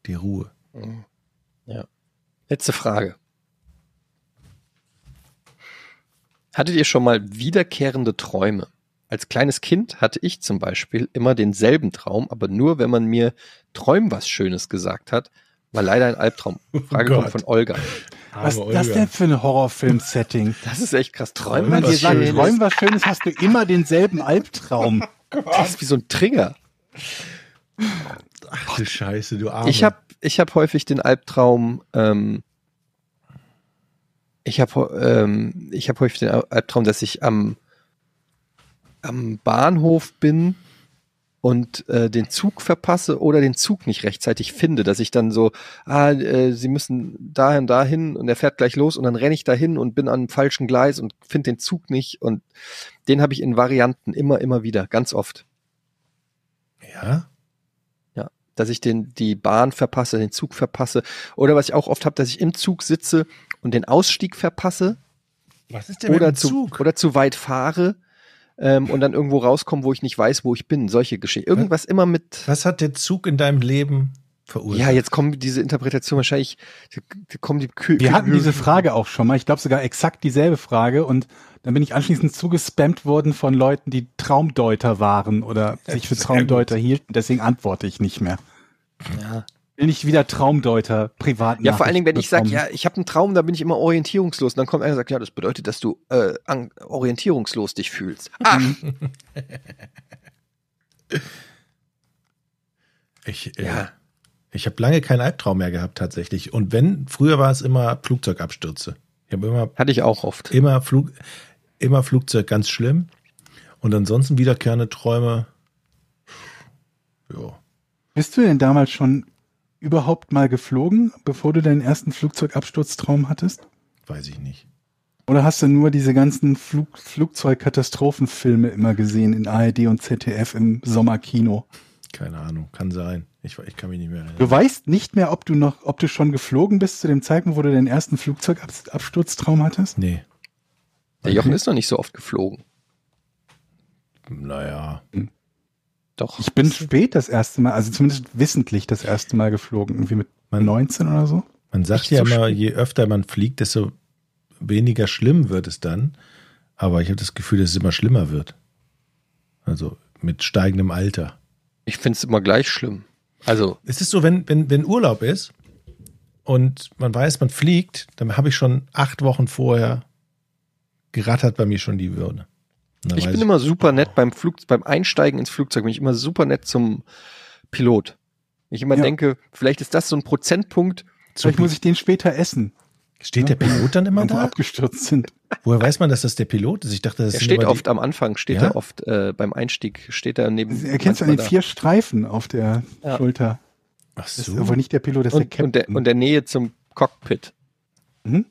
Die Ruhe. Ja. Letzte Frage. Hattet ihr schon mal wiederkehrende Träume? Als kleines Kind hatte ich zum Beispiel immer denselben Traum, aber nur, wenn man mir träum was Schönes gesagt hat, war leider ein Albtraum. (laughs) Frage Oh kommt von Olga. Was ist das denn für ein Horrorfilm-Setting? (laughs) Das ist echt krass. Man was dir sagt, Schönes. träum was Schönes, hast du immer denselben Albtraum. (laughs) Das ist wie so ein Trigger. Ach du Scheiße, du Arme. Ich habe ich hab häufig den Albtraum, ähm, ich habe ähm, ich hab häufig den Albtraum, dass ich am, am Bahnhof bin und äh, den Zug verpasse oder den Zug nicht rechtzeitig finde, dass ich dann so, ah, äh, sie müssen dahin, dahin und er fährt gleich los und dann renne ich dahin und bin einem falschen Gleis und finde den Zug nicht und den habe ich in Varianten immer, immer wieder, ganz oft. Ja? Dass ich den, die Bahn verpasse, den Zug verpasse. Oder was ich auch oft habe, dass ich im Zug sitze und den Ausstieg verpasse Was ist denn oder mit dem zu, Zug? oder zu weit fahre ähm, und dann irgendwo rauskomme, wo ich nicht weiß, wo ich bin. Solche Geschichten. Irgendwas immer mit. Was hat der Zug in deinem Leben verursacht? Ja, jetzt kommen diese Interpretation wahrscheinlich, die kommen die Kü Wir Kü- hatten diese Frage auch schon mal. Ich glaube sogar exakt dieselbe Frage. Und dann bin ich anschließend zugespammt worden von Leuten, die Traumdeuter waren oder sich für Traumdeuter hielten. Deswegen antworte ich nicht mehr. Ja. Will nicht wieder Traumdeuter privat ja, vor allen Dingen, wenn ich sage, ja, ich habe einen Traum, da bin ich immer orientierungslos. Und dann kommt einer und sagt, ja, das bedeutet, dass du äh, an, orientierungslos dich fühlst. Ach, (laughs) Ich, äh, Ja. ich habe lange keinen Albtraum mehr gehabt tatsächlich. Und wenn, früher war es immer Flugzeugabstürze. Ich habe immer, hatte ich auch oft. immer Flug, immer Flugzeug ganz schlimm. Und ansonsten wiederkehrende Träume. Ja. Bist du denn damals schon überhaupt mal geflogen, bevor du deinen ersten Flugzeugabsturztraum hattest? Weiß ich nicht. Oder hast du nur diese ganzen Flug Flugzeugkatastrophenfilme immer gesehen in ARD und ZDF im Sommerkino? Keine Ahnung, kann sein. Ich, ich kann mich nicht mehr erinnern. Du weißt nicht mehr, ob du noch, ob du schon geflogen bist zu dem Zeitpunkt, wo du deinen ersten Flugzeugabsturztraum hattest? Nee, Der Jochen ist noch nicht so oft geflogen. naja. Doch. Ich bin spät das erste Mal, also zumindest wissentlich das erste Mal geflogen, irgendwie mit Man- 19 oder so. Man sagt ja so immer, je öfter man fliegt, desto weniger schlimm wird es dann. Aber ich habe das Gefühl, dass es immer schlimmer wird. Also mit steigendem Alter. Ich finde es immer gleich schlimm. Also, Es ist so, wenn, wenn, wenn Urlaub ist und man weiß, man fliegt, dann habe ich schon acht Wochen vorher gerattert bei mir schon die Würde. Dann ich bin immer super nett beim Flug, beim Einsteigen ins Flugzeug, bin ich immer super nett zum Pilot. Ich immer Ja. denke, vielleicht ist das so ein Prozentpunkt. Vielleicht muss ich den später essen, Steht der Pilot dann immer wenn wir da? abgestürzt sind. Woher weiß man, dass das der Pilot ist? Ich dachte, das Er steht oft am Anfang, steht Ja? er oft äh, beim Einstieg, steht er neben. Erkennst du an den da. vier Streifen auf der Ja. Schulter? Ach Das ist so. aber nicht der Pilot, das ist Und, der und, der, Captain. und der Nähe zum Cockpit. Mhm.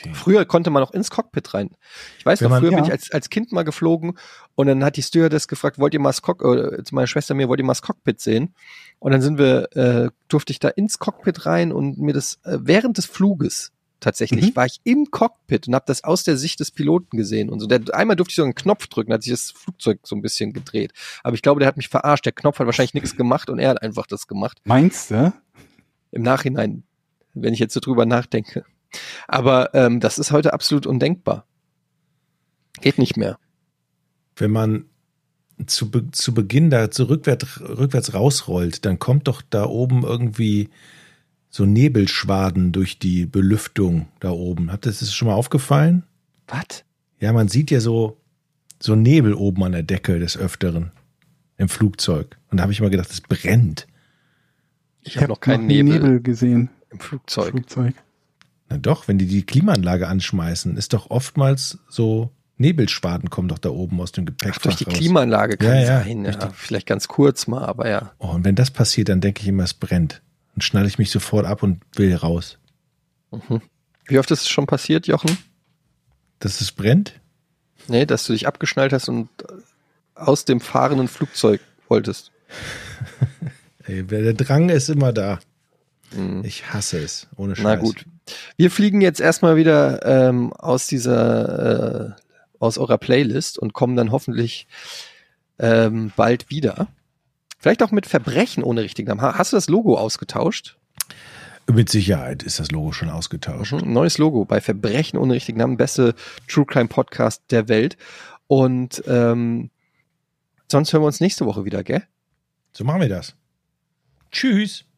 Okay. Früher konnte man auch ins Cockpit rein. Ich weiß Wenn noch, man- früher bin ja. ich als, als Kind mal geflogen und dann hat die Stewardess gefragt, wollt ihr mal das Cock äh, zu meiner Schwester mir, wollt ihr mal das Cockpit sehen? Und dann sind wir, äh, durfte ich da ins Cockpit rein und mir das äh, während des Fluges tatsächlich Mhm. war ich im Cockpit und habe das aus der Sicht des Piloten gesehen und so. Der, einmal durfte ich so einen Knopf drücken, hat sich das Flugzeug so ein bisschen gedreht. Aber ich glaube, der hat mich verarscht. Der Knopf hat wahrscheinlich nichts gemacht und er hat einfach das gemacht Meinst du? im Nachhinein, wenn ich jetzt so drüber nachdenke. Aber ähm, das ist heute absolut undenkbar. Geht nicht mehr. wenn man zu, Be zu Beginn da so rückwärts, rückwärts rausrollt, dann kommt doch da oben irgendwie so Nebelschwaden durch die Belüftung da oben. Hat das ist schon mal aufgefallen? Was? Ja, man sieht ja so, so Nebel oben an der Decke des Öfteren im Flugzeug. Und da habe ich immer gedacht, es brennt. Ich habe noch keinen nie Nebel, Nebel gesehen. im im Flugzeug. Flugzeug. Na doch, wenn die die Klimaanlage anschmeißen, ist doch oftmals so Nebelschwaden kommen doch da oben aus dem Ach, Gepäckfach durch die raus. Klimaanlage kann Ja, ja, sein. Ja, vielleicht ganz kurz mal, aber ja. Oh, und wenn das passiert, dann denke ich immer, es brennt. Dann schnalle ich mich sofort ab und will raus. Mhm. Wie oft ist es schon passiert, Jochen? Dass es brennt? Nee, dass du dich abgeschnallt hast und aus dem fahrenden Flugzeug wolltest. (laughs) Ey, der Drang ist immer da. Mhm. Ich hasse es. Ohne Scheiß. Na gut. Wir fliegen jetzt erstmal wieder ähm, aus dieser, äh, aus eurer Playlist und kommen dann hoffentlich ähm, bald wieder. Vielleicht auch mit Verbrechen ohne richtigen Namen. Ha- Hast du das Logo ausgetauscht? Mit Sicherheit ist das Logo schon ausgetauscht. Mhm. Neues Logo bei Verbrechen ohne richtigen Namen, beste True Crime Podcast der Welt. Und ähm, sonst hören wir uns nächste Woche wieder, gell? So machen wir das. Tschüss.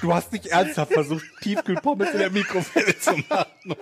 Du hast nicht ernsthaft versucht, Tiefkühlpommes in der Mikrowelle zu machen.